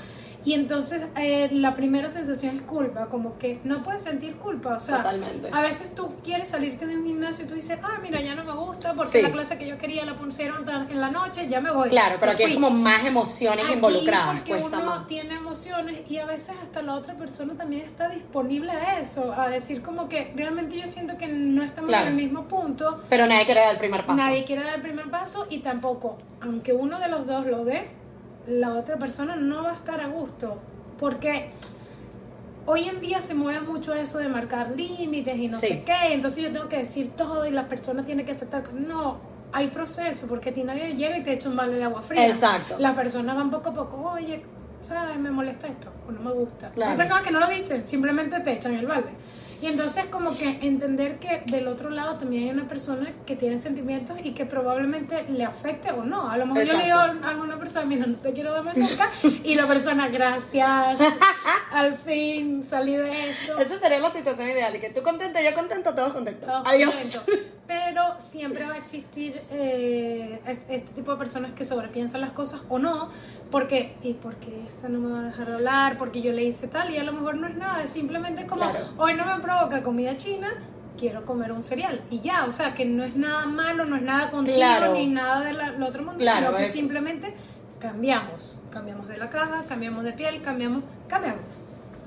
Y entonces eh, la primera sensación es culpa, como que no puedes sentir culpa. O sea, Totalmente. a veces tú quieres salirte de un gimnasio y tú dices, ah, mira, ya no me gusta porque Sí. la clase que yo quería la pusieron en la noche, ya me voy. Claro, pero aquí hay fui. como más emociones Aquí, involucradas, porque cuesta uno más. tiene emociones y a veces hasta la otra persona también está disponible a eso, a decir como que realmente yo siento que no estamos Claro. en el mismo punto, Pero nadie quiere dar el primer paso. nadie quiere dar el primer paso y tampoco, aunque uno de los dos lo dé, la otra persona no va a estar a gusto, porque hoy en día se mueve mucho eso de marcar límites y no Sí. sé qué, entonces yo tengo que decir todo y la persona tiene que aceptar, no, hay proceso, porque a ti nadie llega y te echa un balde de agua fría. Exacto. La persona va poco a poco, oye, ¿sabes? Me molesta esto, o no me gusta. Claro. Hay personas que no lo dicen, simplemente te echan el balde. Y entonces como que entender que del otro lado también hay una persona que tiene sentimientos y que probablemente le afecte o no. A lo mejor yo le digo Exacto. a alguna persona, mira, no te quiero ver más nunca. Y la persona, gracias, al fin salí de esto. Esa sería la situación ideal. Y que tú contento, yo contento, todos contentos. Todos Adiós. Pero siempre va a existir eh, es- este tipo de personas que sobrepiensan las cosas o no, porque, y porque esta no me va a dejar hablar, porque yo le hice tal, y a lo mejor no es nada, es simplemente como, Claro. hoy no me provoca comida china, quiero comer un cereal, y ya, o sea, que no es nada malo, no es nada contigo, Claro. ni nada del otro mundo, Claro, sino que es- simplemente cambiamos, cambiamos de la caja, cambiamos de piel, cambiamos, cambiamos.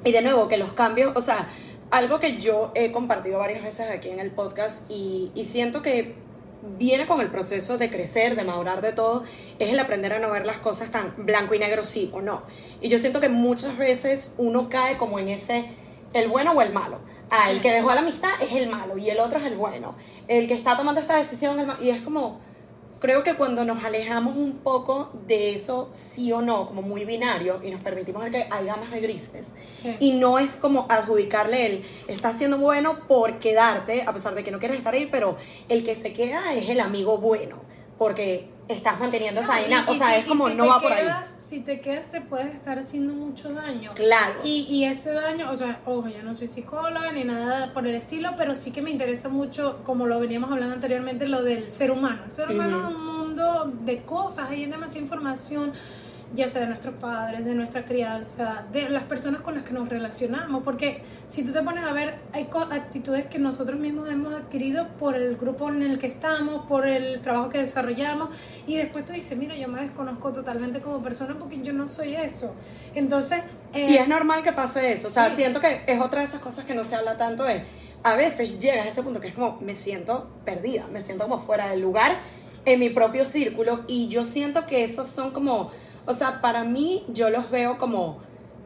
Y de nuevo, que los cambios, o sea, algo que yo he compartido varias veces aquí en el podcast y, y siento que viene con el proceso de crecer, de madurar de todo, es el aprender a no ver las cosas tan blanco y negro sí o no. Y yo siento que muchas veces uno cae como en ese, el bueno o el malo. Ah, el que dejó la amistad es el malo y el otro es el bueno. El que está tomando esta decisión es el malo. Y es como, creo que cuando nos alejamos un poco de eso sí o no, como muy binario, y nos permitimos ver que hay gamas de grises, Sí. y no es como adjudicarle el, está siendo bueno por quedarte, a pesar de que no quieres estar ahí, pero el que se queda es el amigo bueno, porque estás manteniendo esa No, dinámica, o sea, si- es como si no va por ahí. quedas- Si te quedas, te puedes estar haciendo mucho daño. Claro. Y, y ese daño, o sea, ojo, yo no soy psicóloga ni nada por el estilo, pero sí que me interesa mucho, como lo veníamos hablando anteriormente, lo del ser humano. El ser humano es un mundo de cosas, hay demasiada información, ya sea de nuestros padres, de nuestra crianza, de las personas con las que nos relacionamos, porque si tú te pones a ver, hay actitudes que nosotros mismos hemos adquirido por el grupo en el que estamos, por el trabajo que desarrollamos, y después tú dices, mira, yo me desconozco totalmente como persona porque yo no soy eso. Entonces, eh, Y es normal que pase eso. O sea, Sí. siento que es otra de esas cosas que no se habla tanto de. A veces llegas a ese punto que es como, me siento perdida, me siento como fuera del lugar en mi propio círculo. Y yo siento que esos son como. O sea, para mí, yo los veo como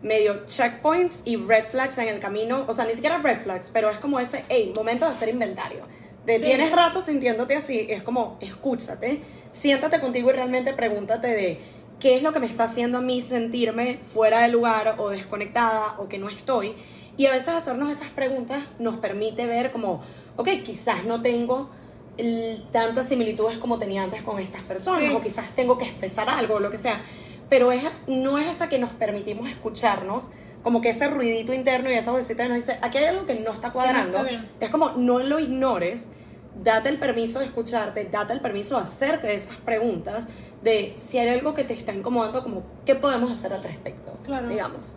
medio checkpoints y red flags en el camino. O sea, ni siquiera red flags, pero es como ese, hey, momento de hacer inventario. De Sí. tienes rato sintiéndote así, es como, escúchate, siéntate contigo y realmente pregúntate de qué es lo que me está haciendo a mí sentirme fuera de lugar o desconectada o que no estoy. Y a veces hacernos esas preguntas nos permite ver como, ok, quizás no tengo tantas similitudes como tenía antes con estas personas Sí. o quizás tengo que expresar algo o lo que sea. Pero es, no es hasta que nos permitimos escucharnos como que ese ruidito interno y esa vocecita nos dice, aquí hay algo que no está cuadrando. está bien. es como, no lo ignores, date el permiso de escucharte, date el permiso de hacerte esas preguntas de si hay algo que te está incomodando, como, ¿qué podemos hacer al respecto? Claro. Digamos.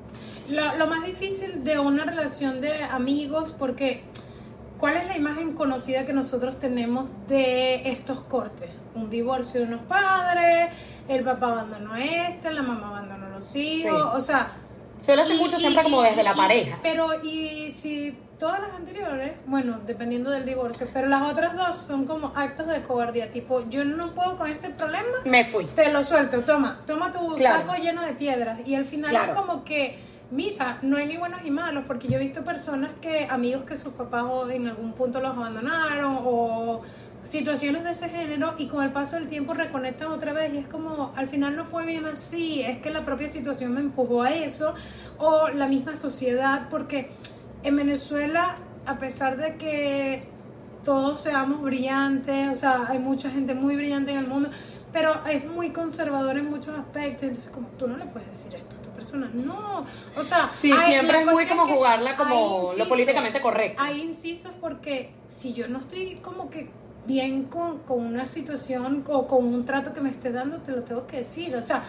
Lo, lo más difícil de una relación de amigos, porque ¿cuál es la imagen conocida que nosotros tenemos de estos cortes? Un divorcio de unos padres, el papá abandonó a este, la mamá abandonó a los hijos, Sí. o sea... Se lo hace y- mucho y- siempre como desde la pareja. Pero, y si todas las anteriores, bueno, dependiendo del divorcio, pero las otras dos son como actos de cobardía, tipo, yo no puedo con este problema, Me fui. te lo suelto, toma, toma tu Claro. saco lleno de piedras. Y al final Claro. es como que, mira, no hay ni buenos ni malos, porque yo he visto personas que, amigos que sus papás en algún punto los abandonaron o situaciones de ese género y con el paso del tiempo reconectan otra vez y es como al final no fue bien así, es que la propia situación me empujó a eso o la misma sociedad, porque en Venezuela, a pesar de que todos seamos brillantes, o sea, hay mucha gente muy brillante en el mundo, pero es muy conservador en muchos aspectos, entonces como tú no le puedes decir esto a esta persona, no, o sea, sí, hay- siempre es muy como que jugarla como lo políticamente correcto. Hay incisos porque si yo no estoy como que bien con, con una situación o con un trato que me esté dando, te lo tengo que decir, o sea,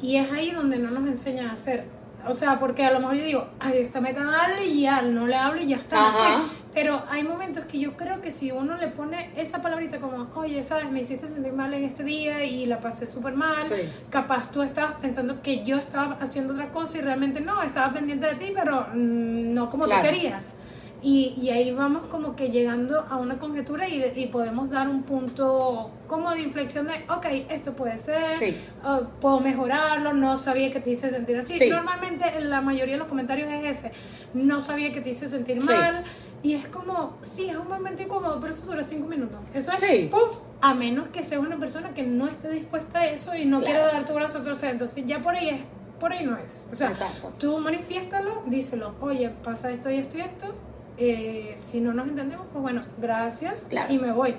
y es ahí donde no nos enseñan a hacer. O sea, porque a lo mejor yo digo, ay, esta me caga mal y ya, no le hablo y ya está. Pero hay momentos que yo creo que si uno le pone esa palabrita como, oye, sabes, me hiciste sentir mal en este día y la pasé súper mal, Sí. capaz tú estabas pensando que yo estaba haciendo otra cosa y realmente no, estaba pendiente de ti, pero mm, no como Claro. tú querías. Y, y ahí vamos como que llegando a una conjetura y, y podemos dar un punto como de inflexión de, ok, esto puede ser, Sí. ah, puedo mejorarlo, no sabía que te hice sentir así. Sí. Normalmente en la mayoría de los comentarios es ese, no sabía que te hice sentir Sí. mal. Y es como, sí, es un momento incómodo, pero eso dura cinco minutos. Eso es, Sí. ¡puf! a menos que seas una persona que no esté dispuesta a eso y no Claro. quiera dar tu brazo a torcer. Entonces ya por ahí es, por ahí no es. O sea, Exacto. tú manifiéstalo, díselo, oye, pasa esto y esto y esto. Eh, si no nos entendemos, pues bueno, gracias Claro. y me voy.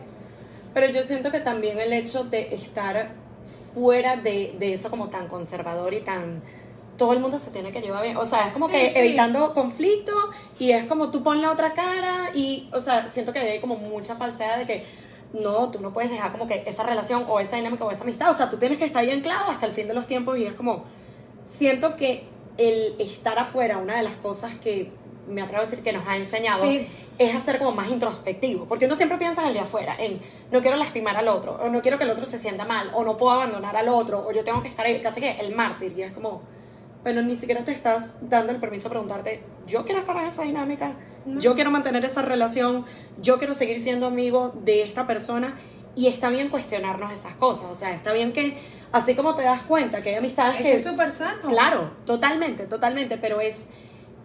Pero yo siento que también el hecho de estar fuera de, de eso como tan conservador y tan... Todo el mundo se tiene que llevar bien. O sea, es como Sí, que sí. evitando conflicto y es como tú pon la otra cara y, o sea, siento que hay como mucha falsedad de que no, tú no puedes dejar como que esa relación o esa dinámica o esa amistad. O sea, tú tienes que estar ahí anclado hasta el fin de los tiempos y es como... Siento que el estar afuera, una de las cosas que me atrevo a decir que nos ha enseñado Sí. es hacer como más introspectivo, porque uno siempre piensa en el de afuera, en no quiero lastimar al otro, o no quiero que el otro se sienta mal, o no puedo abandonar al otro, o yo tengo que estar ahí, casi que el mártir, y es como, pero ni siquiera te estás dando el permiso de preguntarte, yo quiero estar en esa dinámica, No. yo quiero mantener esa relación, yo quiero seguir siendo amigo de esta persona, y está bien cuestionarnos esas cosas, o sea, está bien que, así como te das cuenta que hay amistades Es que es súper sano. Claro, totalmente, totalmente, pero es,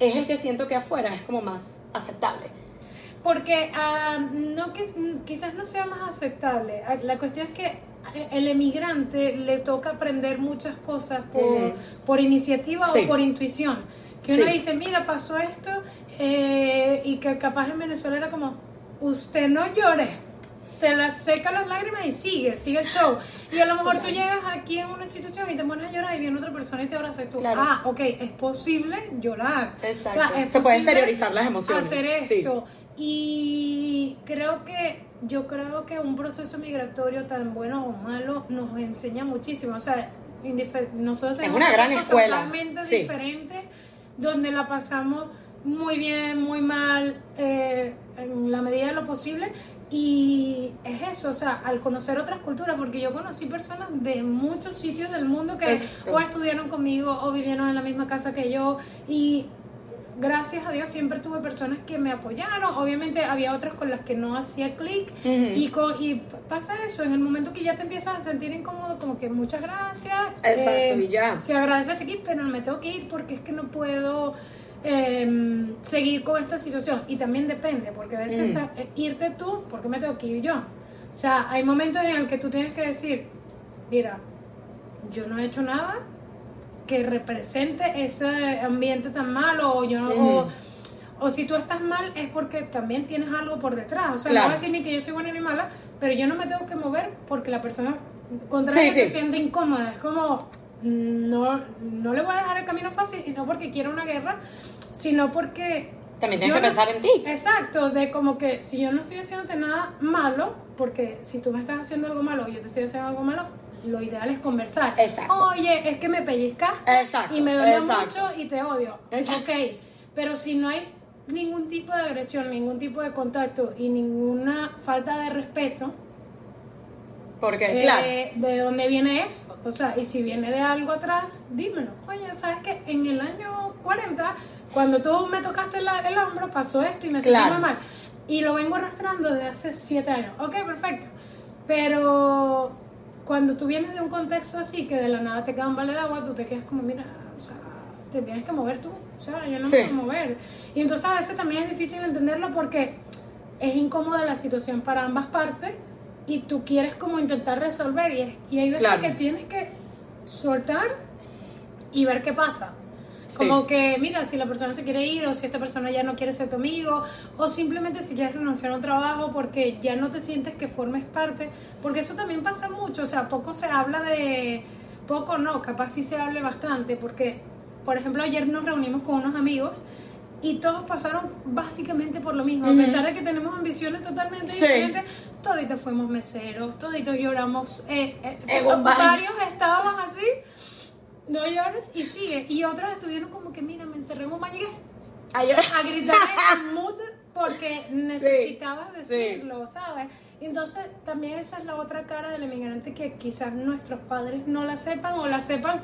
es el que siento que afuera es como más aceptable. Porque ah, no que, quizás no sea más aceptable. Ah, La cuestión es que el emigrante le toca aprender muchas cosas por, por iniciativa Sí. o por intuición. Que uno Sí. dice, mira, pasó esto, eh, y que capaz en Venezuela era como, usted no llore. Se la seca las lágrimas y sigue, sigue el show. Y a lo mejor tú llegas aquí en una situación y te pones a llorar y viene otra persona y te abraza y tú, Claro. ah, ok, es posible llorar. Exacto. O sea, es Se puede exteriorizar las emociones. Hacer Sí. esto. Y creo que, yo creo que un proceso migratorio tan bueno o malo nos enseña muchísimo. O sea, nosotros tenemos una gran escuela. totalmente Sí. diferentes donde la pasamos muy bien, muy mal, eh, en la medida de lo posible. Y es eso, o sea, al conocer otras culturas, porque yo conocí personas de muchos sitios del mundo que o estudiaron conmigo o vivieron en la misma casa que yo y gracias a Dios siempre tuve personas que me apoyaron, obviamente había otras con las que no hacía clic y, con- y pasa eso, en el momento que ya te empiezas a sentir incómodo, como que muchas gracias. Exacto, eh, y ya. Se agradece hasta aquí, pero me tengo que ir porque es que no puedo eh, seguir con esta situación. Y también depende, porque a veces Mm. está- eh, irte tú, porque me tengo que ir yo? O sea, hay momentos en el que tú tienes que decir, mira, yo no he hecho nada que represente ese ambiente tan malo o yo no... o- Ujú. o si tú estás mal es porque también tienes algo por detrás. O sea, Claro. no voy a decir ni que yo soy buena ni mala, pero yo no me tengo que mover porque la persona contra Sí, ella se sí. siente incómoda. Es como, no, no le voy a dejar el camino fácil y no porque quiera una guerra, sino porque... También tienes que no- pensar en ti. Exacto, de como que si yo no estoy haciéndote nada malo, porque si tú me estás haciendo algo malo y yo te estoy haciendo algo malo, lo ideal es conversar. Exacto. Oye, es que me pellizcaste Exacto, y me dolió mucho y te odio. Exacto. Ok, pero si no hay ningún tipo de agresión, ningún tipo de contacto y ninguna falta de respeto, Porque, eh, claro. ¿de dónde viene eso? O sea, y si viene de algo atrás, dímelo. Oye, ¿sabes qué? En el año 40, cuando tú me tocaste la- el hombro, pasó esto y me sentí Claro. muy mal. Y lo vengo arrastrando desde hace 7 años. Ok, perfecto. Pero cuando tú vienes de un contexto así, que de la nada te cae un balde de agua, tú te quedas como, mira, o sea, te tienes que mover tú. O sea, yo no Sí. me puedo mover. Y entonces a veces también es difícil entenderlo porque es incómoda la situación para ambas partes y tú quieres como intentar resolver y, es- y hay veces Claro. que tienes que soltar y ver qué pasa. Sí. Como que, mira, si la persona se quiere ir o si esta persona ya no quiere ser tu amigo o simplemente si quieres renunciar a un trabajo porque ya no te sientes que formes parte, porque eso también pasa mucho, o sea, poco se habla de, poco no, capaz sí se hable bastante, porque, por ejemplo, ayer nos reunimos con unos amigos y todos pasaron básicamente por lo mismo, a pesar de que tenemos ambiciones totalmente Sí. diferentes, toditos fuimos meseros, toditos lloramos, eh, eh, un baño. varios estábamos así, no llores y sigue, y otros estuvieron como que, mira, me encerré en un baño a gritar en mood porque necesitabas sí. decirlo, ¿sabes? Entonces, también esa es la otra cara del emigrante que quizás nuestros padres no la sepan o la sepan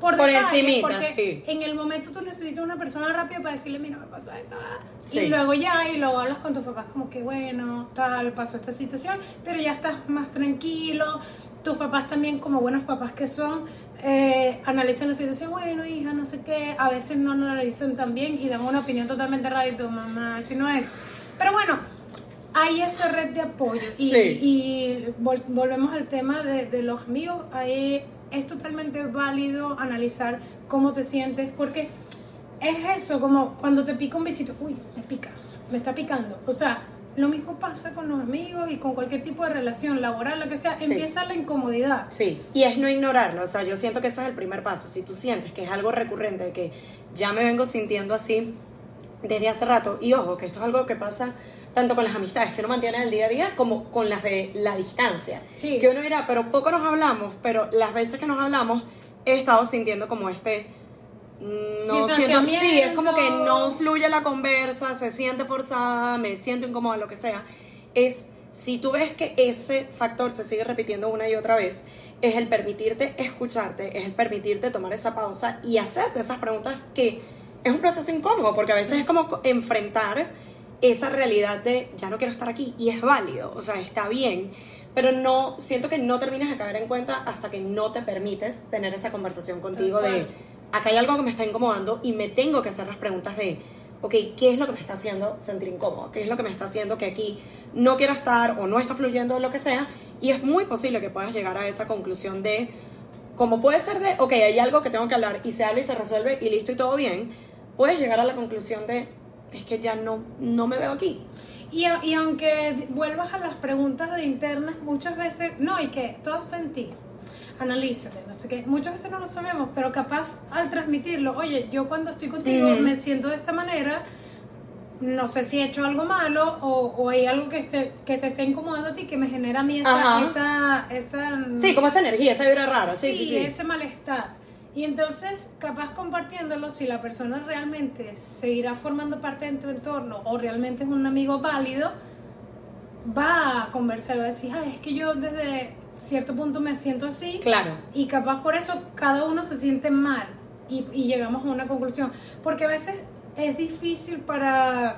por, Por detalles, porque sí. en el momento tú necesitas una persona rápida para decirle, mira, me pasó esto, ah". Sí. y luego ya, y luego hablas con tus papás como que, bueno, tal, pasó esta situación, pero ya estás más tranquilo, tus papás también, como buenos papás que son, eh, analizan la situación, bueno, hija, no sé qué, a veces no analizan tan bien y dan una opinión totalmente rara y tu mamá, así no es. Pero bueno, hay esa red de apoyo y, Sí. y vol- volvemos al tema de, de los amigos, ahí es totalmente válido analizar cómo te sientes porque es eso, como cuando te pica un bichito, uy, me pica, me está picando, o sea... Lo mismo pasa con los amigos y con cualquier tipo de relación laboral, lo que sea, Sí. empieza la incomodidad. Sí, y es no ignorarlo, o sea, yo siento que ese es el primer paso. Si tú sientes que es algo recurrente, que ya me vengo sintiendo así desde hace rato, y ojo, que esto es algo que pasa tanto con las amistades que uno mantiene en el día a día como con las de la distancia. Sí. Que uno dirá, pero poco nos hablamos, pero las veces que nos hablamos he estado sintiendo como este... mm, No siento, sí, es como que no fluye la conversa, se siente forzada, me siento incómoda, lo que sea. Es, si tú ves que ese factor se sigue repitiendo una y otra vez, es el permitirte escucharte, es el permitirte tomar esa pausa y hacerte esas preguntas que es un proceso incómodo, porque a veces es como co- enfrentar esa realidad de ya no quiero estar aquí y es válido, o sea, está bien, pero no siento que no terminas de caer en cuenta hasta que no te permites tener esa conversación contigo de acá hay algo que me está incomodando y me tengo que hacer las preguntas de, ok, ¿qué es lo que me está haciendo sentir incómodo? ¿Qué es lo que me está haciendo que aquí no quiero estar o no está fluyendo lo que sea? Y es muy posible que puedas llegar a esa conclusión de, como puede ser de, ok, hay algo que tengo que hablar y se habla y se resuelve y listo y todo bien, puedes llegar a la conclusión de, es que ya no, no me veo aquí. Y, y aunque vuelvas a las preguntas de internas, muchas veces, no, y que todo está en ti. Analízate, no sé qué. Muchas veces no lo sabemos, pero capaz al transmitirlo, oye, yo cuando estoy contigo Ujú. me siento de esta manera, no sé si he hecho algo malo o, o hay algo que, esté, que te esté incomodando a ti que me genera a mí esa... Esa, esa Sí, como esa energía, esa vibra rara, sí, sí, sí, sí. ese malestar. Y entonces, capaz compartiéndolo, si la persona realmente seguirá formando parte de tu entorno o realmente es un amigo válido, va a conversar, va a decir, "Ay, es que yo desde cierto punto me siento así. Claro. Y capaz por eso cada uno se siente mal y, y llegamos a una conclusión. Porque a veces es difícil para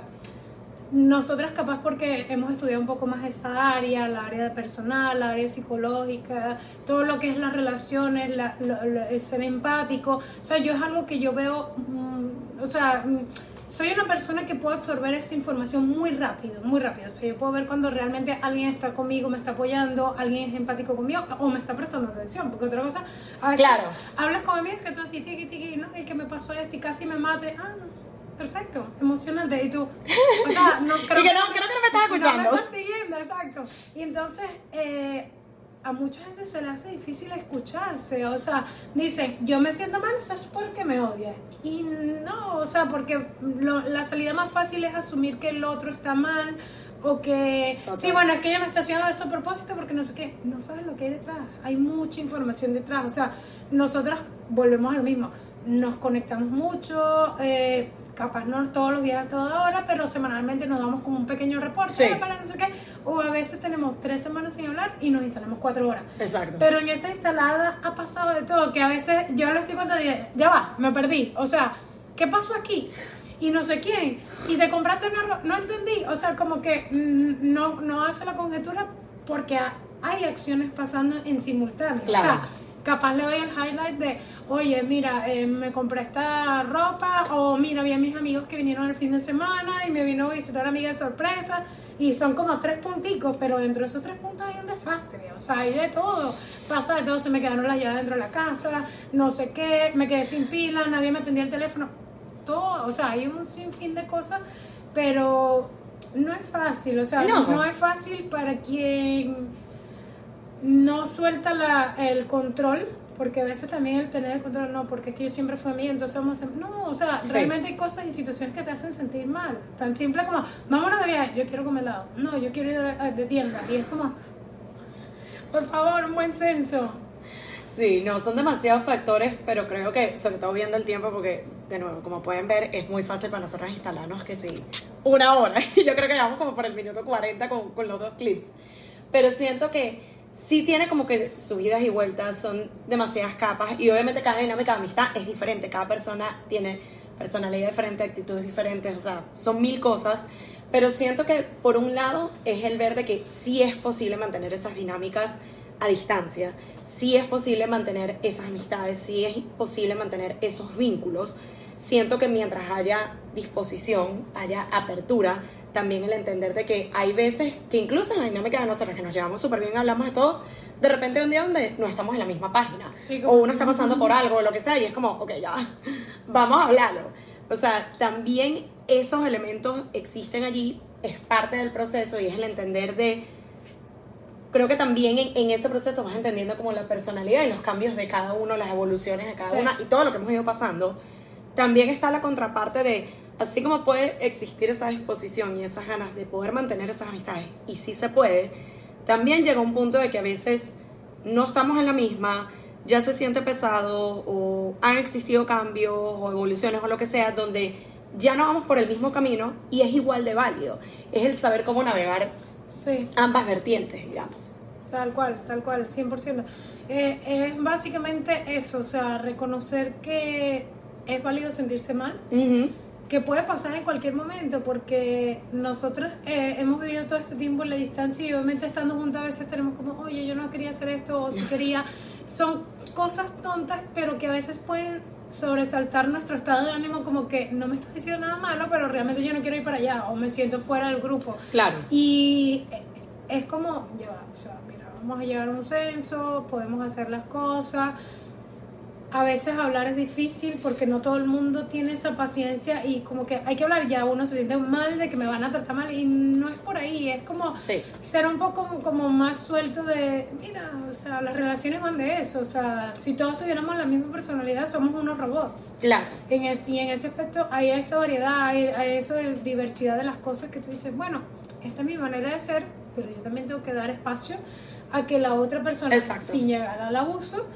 nosotras capaz porque hemos estudiado un poco más esa área, la área personal, la área psicológica, todo lo que es las relaciones, la- lo- lo- el ser empático. O sea, yo es algo que yo veo, mm, o sea, mm, soy una persona que puedo absorber esa información muy rápido, muy rápido. O sea, yo puedo ver cuando realmente alguien está conmigo, me está apoyando, alguien es empático conmigo o me está prestando atención. Porque otra cosa, a veces Claro. hablas con amigos que tú así, tiqui, tiqui, no, y que me pasó esto y casi me mate. Ah, perfecto, emocionante. Y tú, o sea, no creo que no, creo que no me estás escuchando. No me estás siguiendo, exacto. Y entonces, eh, a mucha gente se le hace difícil escucharse. O sea, dicen, yo me siento mal, eso es porque me odia. Y no, o sea, porque lo- la salida más fácil es asumir que el otro está mal. O que, sí, bueno, es que ella me está haciendo esto a propósito porque no sé qué. No sabes lo que hay detrás. Hay mucha información detrás. O sea, nosotras volvemos a lo mismo. Nos conectamos mucho, eh, capaz no todos los días a toda hora, pero semanalmente nos damos como un pequeño reporte Sí. para no sé qué. O a veces tenemos tres semanas sin hablar y nos instalamos cuatro horas. Exacto. Pero en esa instalada ha pasado de todo, que a veces yo lo estoy contando y ya va, me perdí. O sea, ¿qué pasó aquí? Y no sé quién. Y te compraste una ro- No entendí. O sea, como que mm, no, no hace la conjetura porque ha- hay acciones pasando en simultáneo. Claro. O sea, capaz le doy el highlight de, oye, mira, eh, me compré esta ropa, o mira, vi a mis amigos que vinieron el fin de semana y me vino a visitar amiga de sorpresa. y son como tres punticos, pero dentro de esos tres puntos hay un desastre, o sea, hay de todo, pasa de todo, se me quedaron las llaves dentro de la casa, no sé qué, me quedé sin pila, nadie me atendía el teléfono, todo, o sea, hay un sinfín de cosas, pero no es fácil, o sea, no, es fácil para quien no suelta la, el control porque a veces también el tener el control, no, porque es que yo siempre fui a mí, entonces vamos a... No, o sea, realmente hay cosas y situaciones que te hacen sentir mal. Tan simple como, vámonos de viaje, yo quiero comer helado. No, yo quiero ir de, tienda. Y es como, por favor, un buen censo. Sí, no, son demasiados factores, pero creo que, sobre todo viendo el tiempo, porque, de nuevo, como pueden ver, es muy fácil para nosotros instalarnos que sí, una hora. Y yo creo que vamos como por el minuto 40 con, con los dos clips. Pero siento que sí tiene como que subidas y vueltas, son demasiadas capas y obviamente cada dinámica de amistad es diferente, cada persona tiene personalidad diferente, actitudes diferentes, o sea, son mil cosas, pero siento que por un lado es el ver de que sí es posible mantener esas dinámicas a distancia, sí es posible mantener esas amistades, sí es posible mantener esos vínculos. Siento que mientras haya disposición, haya apertura, también el entender de que hay veces que incluso en la dinámica de nosotros que nos llevamos súper bien, hablamos de todo, de repente un día donde no estamos en la misma página o uno está pasando por algo o lo que sea y es como, ok, ya, vamos a hablarlo. O sea, también esos elementos existen allí, es parte del proceso y es el entender de, creo que también en, ese proceso vas entendiendo como la personalidad y los cambios de cada uno, las evoluciones de cada una y todo lo que hemos ido pasando. También está la contraparte de así como puede existir esa disposición y esas ganas de poder mantener esas amistades, y sí se puede, también llega un punto de que a veces no estamos en la misma, ya se siente pesado o han existido cambios o evoluciones o lo que sea, donde ya no vamos por el mismo camino y es igual de válido. Es el saber cómo navegar ambas vertientes, digamos. Tal cual, tal cual, 100%. Eh, es básicamente eso, o sea, reconocer que es válido sentirse mal que puede pasar en cualquier momento, porque nosotros eh, hemos vivido todo este tiempo en la distancia y obviamente estando juntos a veces tenemos como, oye, yo no quería hacer esto o si quería. Son cosas tontas, pero que a veces pueden sobresaltar nuestro estado de ánimo como que no me estás diciendo nada malo, pero realmente yo no quiero ir para allá o me siento fuera del grupo. Claro. Y eh, es como, ya, o sea, mira, vamos a llegar a un censo, podemos hacer las cosas a veces hablar es difícil porque no todo el mundo tiene esa paciencia y como que hay que hablar ya uno se siente mal de que me van a tratar mal y no es por ahí, es como ser un poco como más suelto de, mira, o sea, las relaciones van de eso, o sea, si todos tuviéramos la misma personalidad somos unos robots. Claro. En y en ese aspecto hay esa variedad, hay, hay esa diversidad de las cosas que tú dices, bueno, esta es mi manera de ser, pero yo también tengo que dar espacio a que la otra persona, sin llegar al abuso,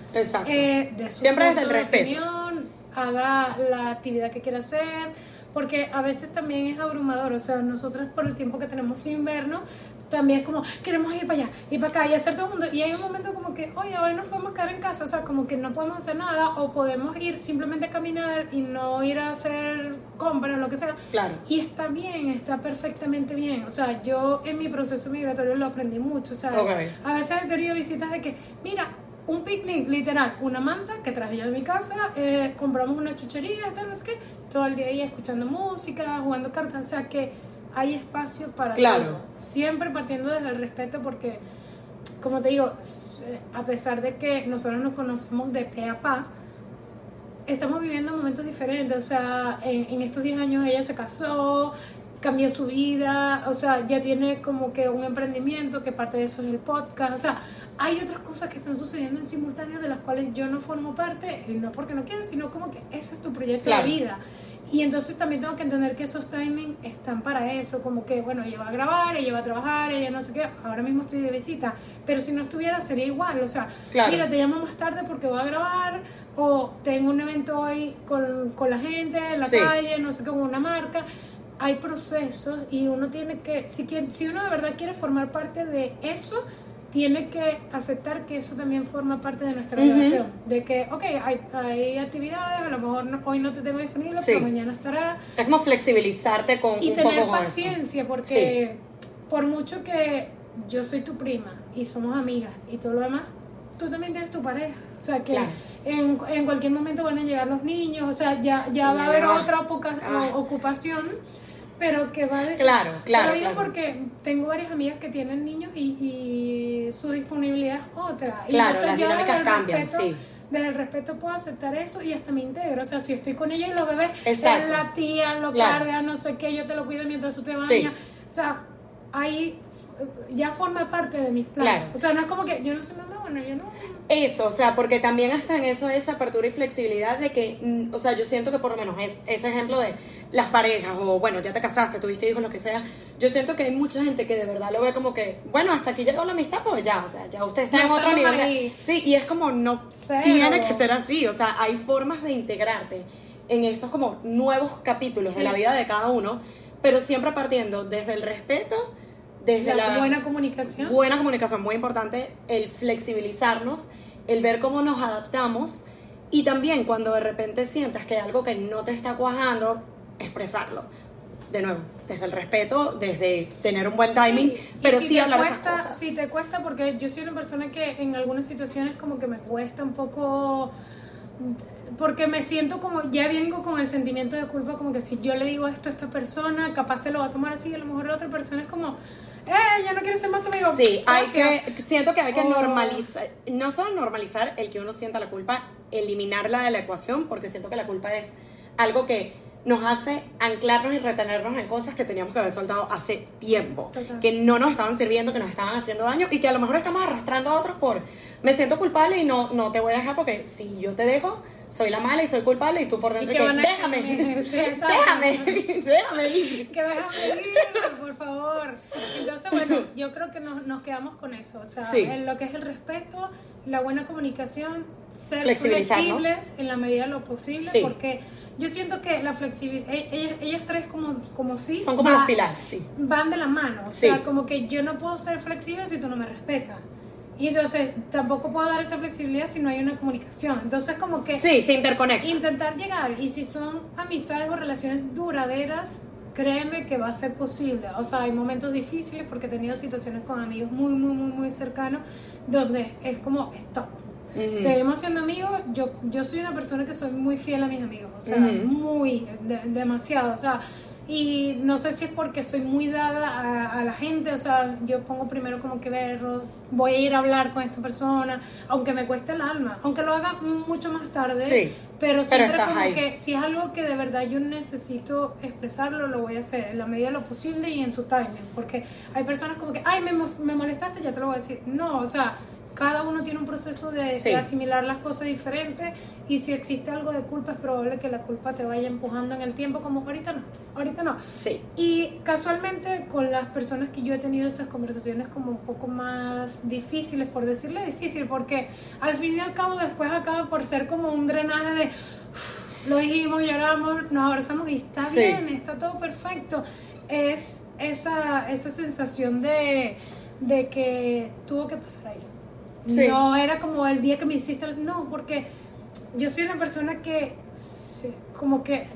eh, de su Siempre desde el respeto. opinión, haga la actividad que quiera hacer, porque a veces también es abrumador, o sea, nosotros por el tiempo que tenemos sin vernos, también es como, queremos ir para allá, y para acá, y hacer todo el mundo. Y hay un momento como que, oye, hoy nos podemos quedar en casa, o sea, como que no podemos hacer nada, o podemos ir simplemente a caminar y no ir a hacer compras, lo que sea. Claro. Y está bien, está perfectamente bien. O sea, yo en mi proceso migratorio lo aprendí mucho. O sea, a veces he tenido visitas de que, mira, un picnic, literal, una manta que traje yo de mi casa, eh, compramos una chuchería, tal, no sé qué, todo el día ahí escuchando música, jugando cartas, o sea que hay espacio para claro. Siempre partiendo desde el respeto porque, como te digo, a pesar de que nosotros nos conocemos de pe a pa, estamos viviendo momentos diferentes. O sea, en, estos 10 años ella se casó, cambió su vida, o sea, ya tiene como que un emprendimiento, que parte de eso es el podcast, o sea, hay otras cosas que están sucediendo en simultáneo de las cuales yo no formo parte, y no porque no quiera, sino como que ese es tu proyecto de vida. Y entonces también tengo que entender que esos timings están para eso, como que, bueno, ella va a grabar, ella va a trabajar, ella no sé qué, ahora mismo estoy de visita, pero si no estuviera sería igual, o sea, mira, te llamo más tarde porque voy a grabar, o tengo un evento hoy con, con la gente en la calle, no sé qué, con una marca. Hay procesos y uno tiene que, si, si uno de verdad quiere formar parte de eso, tiene que aceptar que eso también forma parte de nuestra relación. De que, ok, hay, hay, actividades, a lo mejor hoy no te tengo disponible, pero mañana estará. Es como flexibilizarte con y tener paciencia, porque por mucho que yo soy tu prima y somos amigas y todo lo demás, tú también tienes tu pareja. O sea que en, en, cualquier momento van a llegar los niños, o sea, ya, ya va a haber otra ah. ocupación pero que va de... Claro, claro. Lo digo claro. porque tengo varias amigas que tienen niños y, y su disponibilidad es otra. Y Claro, entonces las dinámicas cambian, respeto- sí. Desde el respeto puedo aceptar eso y hasta me integro. O sea, si estoy con ella y los bebés, Exacto. es la tía, lo Claro. carga, no sé qué, yo te lo cuido mientras tú te bañas. Sí. O sea, ahí ya forma parte de mis planes. Claro. O sea, no es como que yo no soy mamá, bueno, yo no... Eso, o sea, porque también hasta en eso esa apertura y flexibilidad de que, mm, o sea, yo siento que por lo menos es ese ejemplo de las parejas o bueno, ya te casaste, tuviste hijos, lo que sea, yo siento que hay mucha gente que de verdad lo ve como que, bueno, hasta aquí llegó la amistad, pues ya, o sea, ya usted está Ya en otro nivel. de- ahí. sí, y es como no Cero. tiene que ser así, o sea, hay formas de integrarte en estos como nuevos capítulos de Sí. la vida de cada uno, pero siempre partiendo desde el respeto, desde La la, buena comunicación. Buena comunicación, muy importante, el flexibilizarnos, el ver cómo nos adaptamos y también cuando de repente sientas que hay algo que no te está cuajando, expresarlo. De nuevo, desde el respeto, desde tener un buen timing, Sí, pero si sí hablar cuesta, esas cosas. Si te cuesta, porque yo soy una persona que en algunas situaciones como que me cuesta un poco, porque me siento como, ya vengo con el sentimiento de culpa, como que si yo le digo esto a esta persona, capaz se lo va a tomar así, y a lo mejor la otra persona es como, eh, ya no quiero ser más tu amigo. Sí, hay Gracias. que, siento que hay que O- normalizar, no solo normalizar el que uno sienta la culpa, eliminarla de la ecuación, porque siento que la culpa es algo que nos hace anclarnos y retenernos en cosas que teníamos que haber soltado hace tiempo, Total. que no nos estaban sirviendo, que nos estaban haciendo daño y que a lo mejor estamos arrastrando a otros por, me siento culpable y no, no te voy a dejar porque si yo te dejo, soy la mala y soy culpable y tú por dentro que que, déjame, déjame, déjame ir. que déjame ir, por favor. Entonces, bueno, yo creo que nos, nos quedamos con eso. O sea, Sí. en lo que es el respeto, la buena comunicación, ser flexibles en la medida de lo posible, Sí. porque yo siento que la flexibilidad, ellas, ellas tres como, como sí, Son como va- los pilares, sí. van de la mano. O sea, como que yo no puedo ser flexible si tú no me respetas. Y entonces tampoco puedo dar esa flexibilidad si no hay una comunicación. Entonces, como que Sí, se interconecta. intentar llegar y si son amistades o relaciones duraderas créeme que va a ser posible o sea hay momentos difíciles porque he tenido situaciones con amigos muy muy muy muy cercanos donde es como stop Ujú. seguimos siendo amigos yo yo soy una persona que soy muy fiel a mis amigos o sea Ujú. muy de- demasiado o sea y no sé si es porque soy muy dada a, a la gente, o sea, yo pongo primero como que verlo, voy a ir a hablar con esta persona, aunque me cueste el alma, aunque lo haga mucho más tarde, Sí. pero siempre como ahí. que si es algo que de verdad yo necesito expresarlo, lo voy a hacer en la medida de lo posible y en su timing, porque hay personas como que, ay, me, me molestaste, ya te lo voy a decir. No, o sea, cada uno tiene un proceso de, Sí. de asimilar las cosas diferentes y si existe algo de culpa es probable que la culpa te vaya empujando en el tiempo como ahorita no, ahorita no. Sí. Y casualmente con las personas que yo he tenido esas conversaciones como un poco más difíciles, por decirle difícil, porque al fin y al cabo después acaba por ser como un drenaje de "Uf, lo dijimos, lloramos, nos abrazamos y está Sí. bien, está todo perfecto. Es esa, esa sensación de, de que tuvo que pasar ahí. Sí. No era como el día que me hiciste, el- no, porque yo soy una persona que se- como que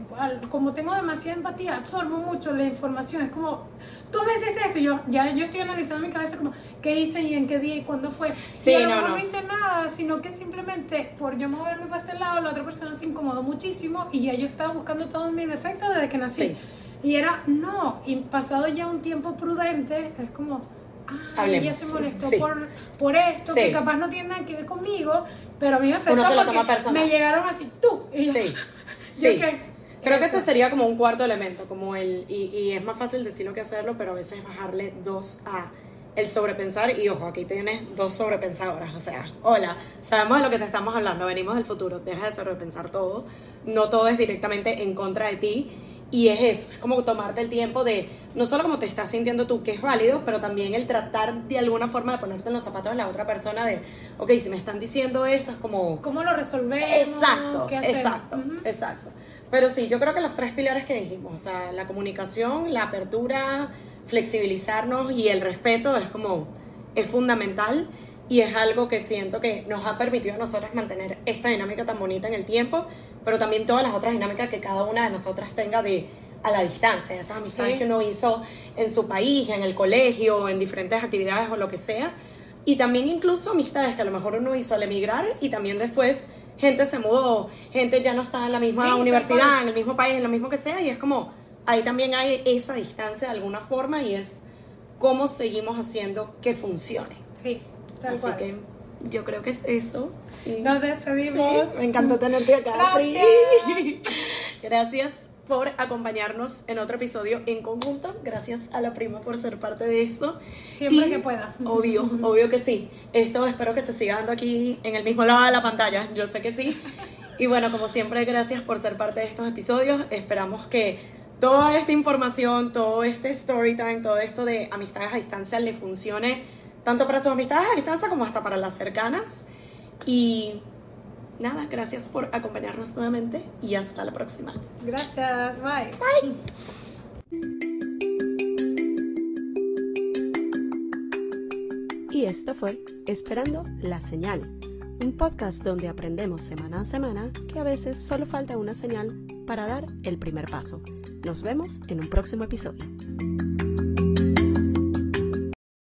como tengo demasiada empatía absorbo mucho la información es como tú me hiciste esto yo ya yo estoy analizando en mi cabeza como qué hice y en qué día y cuándo fue Sí, y a lo no, mejor no. no hice nada sino que simplemente por yo moverme para este lado la otra persona se incomodó muchísimo y ya yo estaba buscando todos mis defectos desde que nací Sí. y era no y pasado ya un tiempo prudente es como Hablemos. ella se molestó Sí. por, por esto, Sí. que capaz no tiene nada que ver conmigo, pero a mí me afectó porque me llegaron así, tú. Y yo, Sí. yo Sí. que- Creo que eso. ese sería como un cuarto elemento, como el, y, y es más fácil decirlo que hacerlo, pero a veces bajarle dos a el sobrepensar, y ojo, aquí tienes dos sobrepensadoras, o sea, hola, sabemos de lo que te estamos hablando, venimos del futuro, deja de sobrepensar todo, no todo es directamente en contra de ti, y es eso, es como tomarte el tiempo de, no solo como te estás sintiendo tú, que es válido, pero también el tratar de alguna forma de ponerte en los zapatos de la otra persona de, ok, si me están diciendo esto, es como, ¿Cómo lo resolvemos? Exacto, ¿Qué exacto, Ujú. exacto. Pero sí, yo creo que los tres pilares que dijimos, o sea, la comunicación, la apertura, flexibilizarnos y el respeto es como, es fundamental y es algo que siento que nos ha permitido a nosotras mantener esta dinámica tan bonita en el tiempo, pero también todas las otras dinámicas que cada una de nosotras tenga de a la distancia, esas amistades Sí. que uno hizo en su país, en el colegio, en diferentes actividades o lo que sea, y también incluso amistades que a lo mejor uno hizo al emigrar y también después gente se mudó, gente ya no está en la misma Sí, universidad, en el mismo país, en lo mismo que sea, y es como ahí también hay esa distancia de alguna forma y es cómo seguimos haciendo que funcione. Sí, tal Así cual. que yo creo que es eso. Y- Nos despedimos. Sí, me encantó tenerte acá. Gracias. Gracias por acompañarnos en otro episodio en conjunto. Gracias a la prima por ser parte de esto. Siempre Y, que pueda. Obvio, obvio que sí. Esto espero que se siga dando aquí en el mismo lado de la pantalla. Yo sé que sí. Y bueno, como siempre, gracias por ser parte de estos episodios. Esperamos que toda esta información, todo este story time, todo esto de amistades a distancia le funcione tanto para sus amistades a distancia como hasta para las cercanas. Y nada, gracias por acompañarnos nuevamente y hasta la próxima. Gracias. Bye. Y esto fue Esperando la Señal, un podcast donde aprendemos semana a semana que a veces solo falta una señal para dar el primer paso. Nos vemos en un próximo episodio.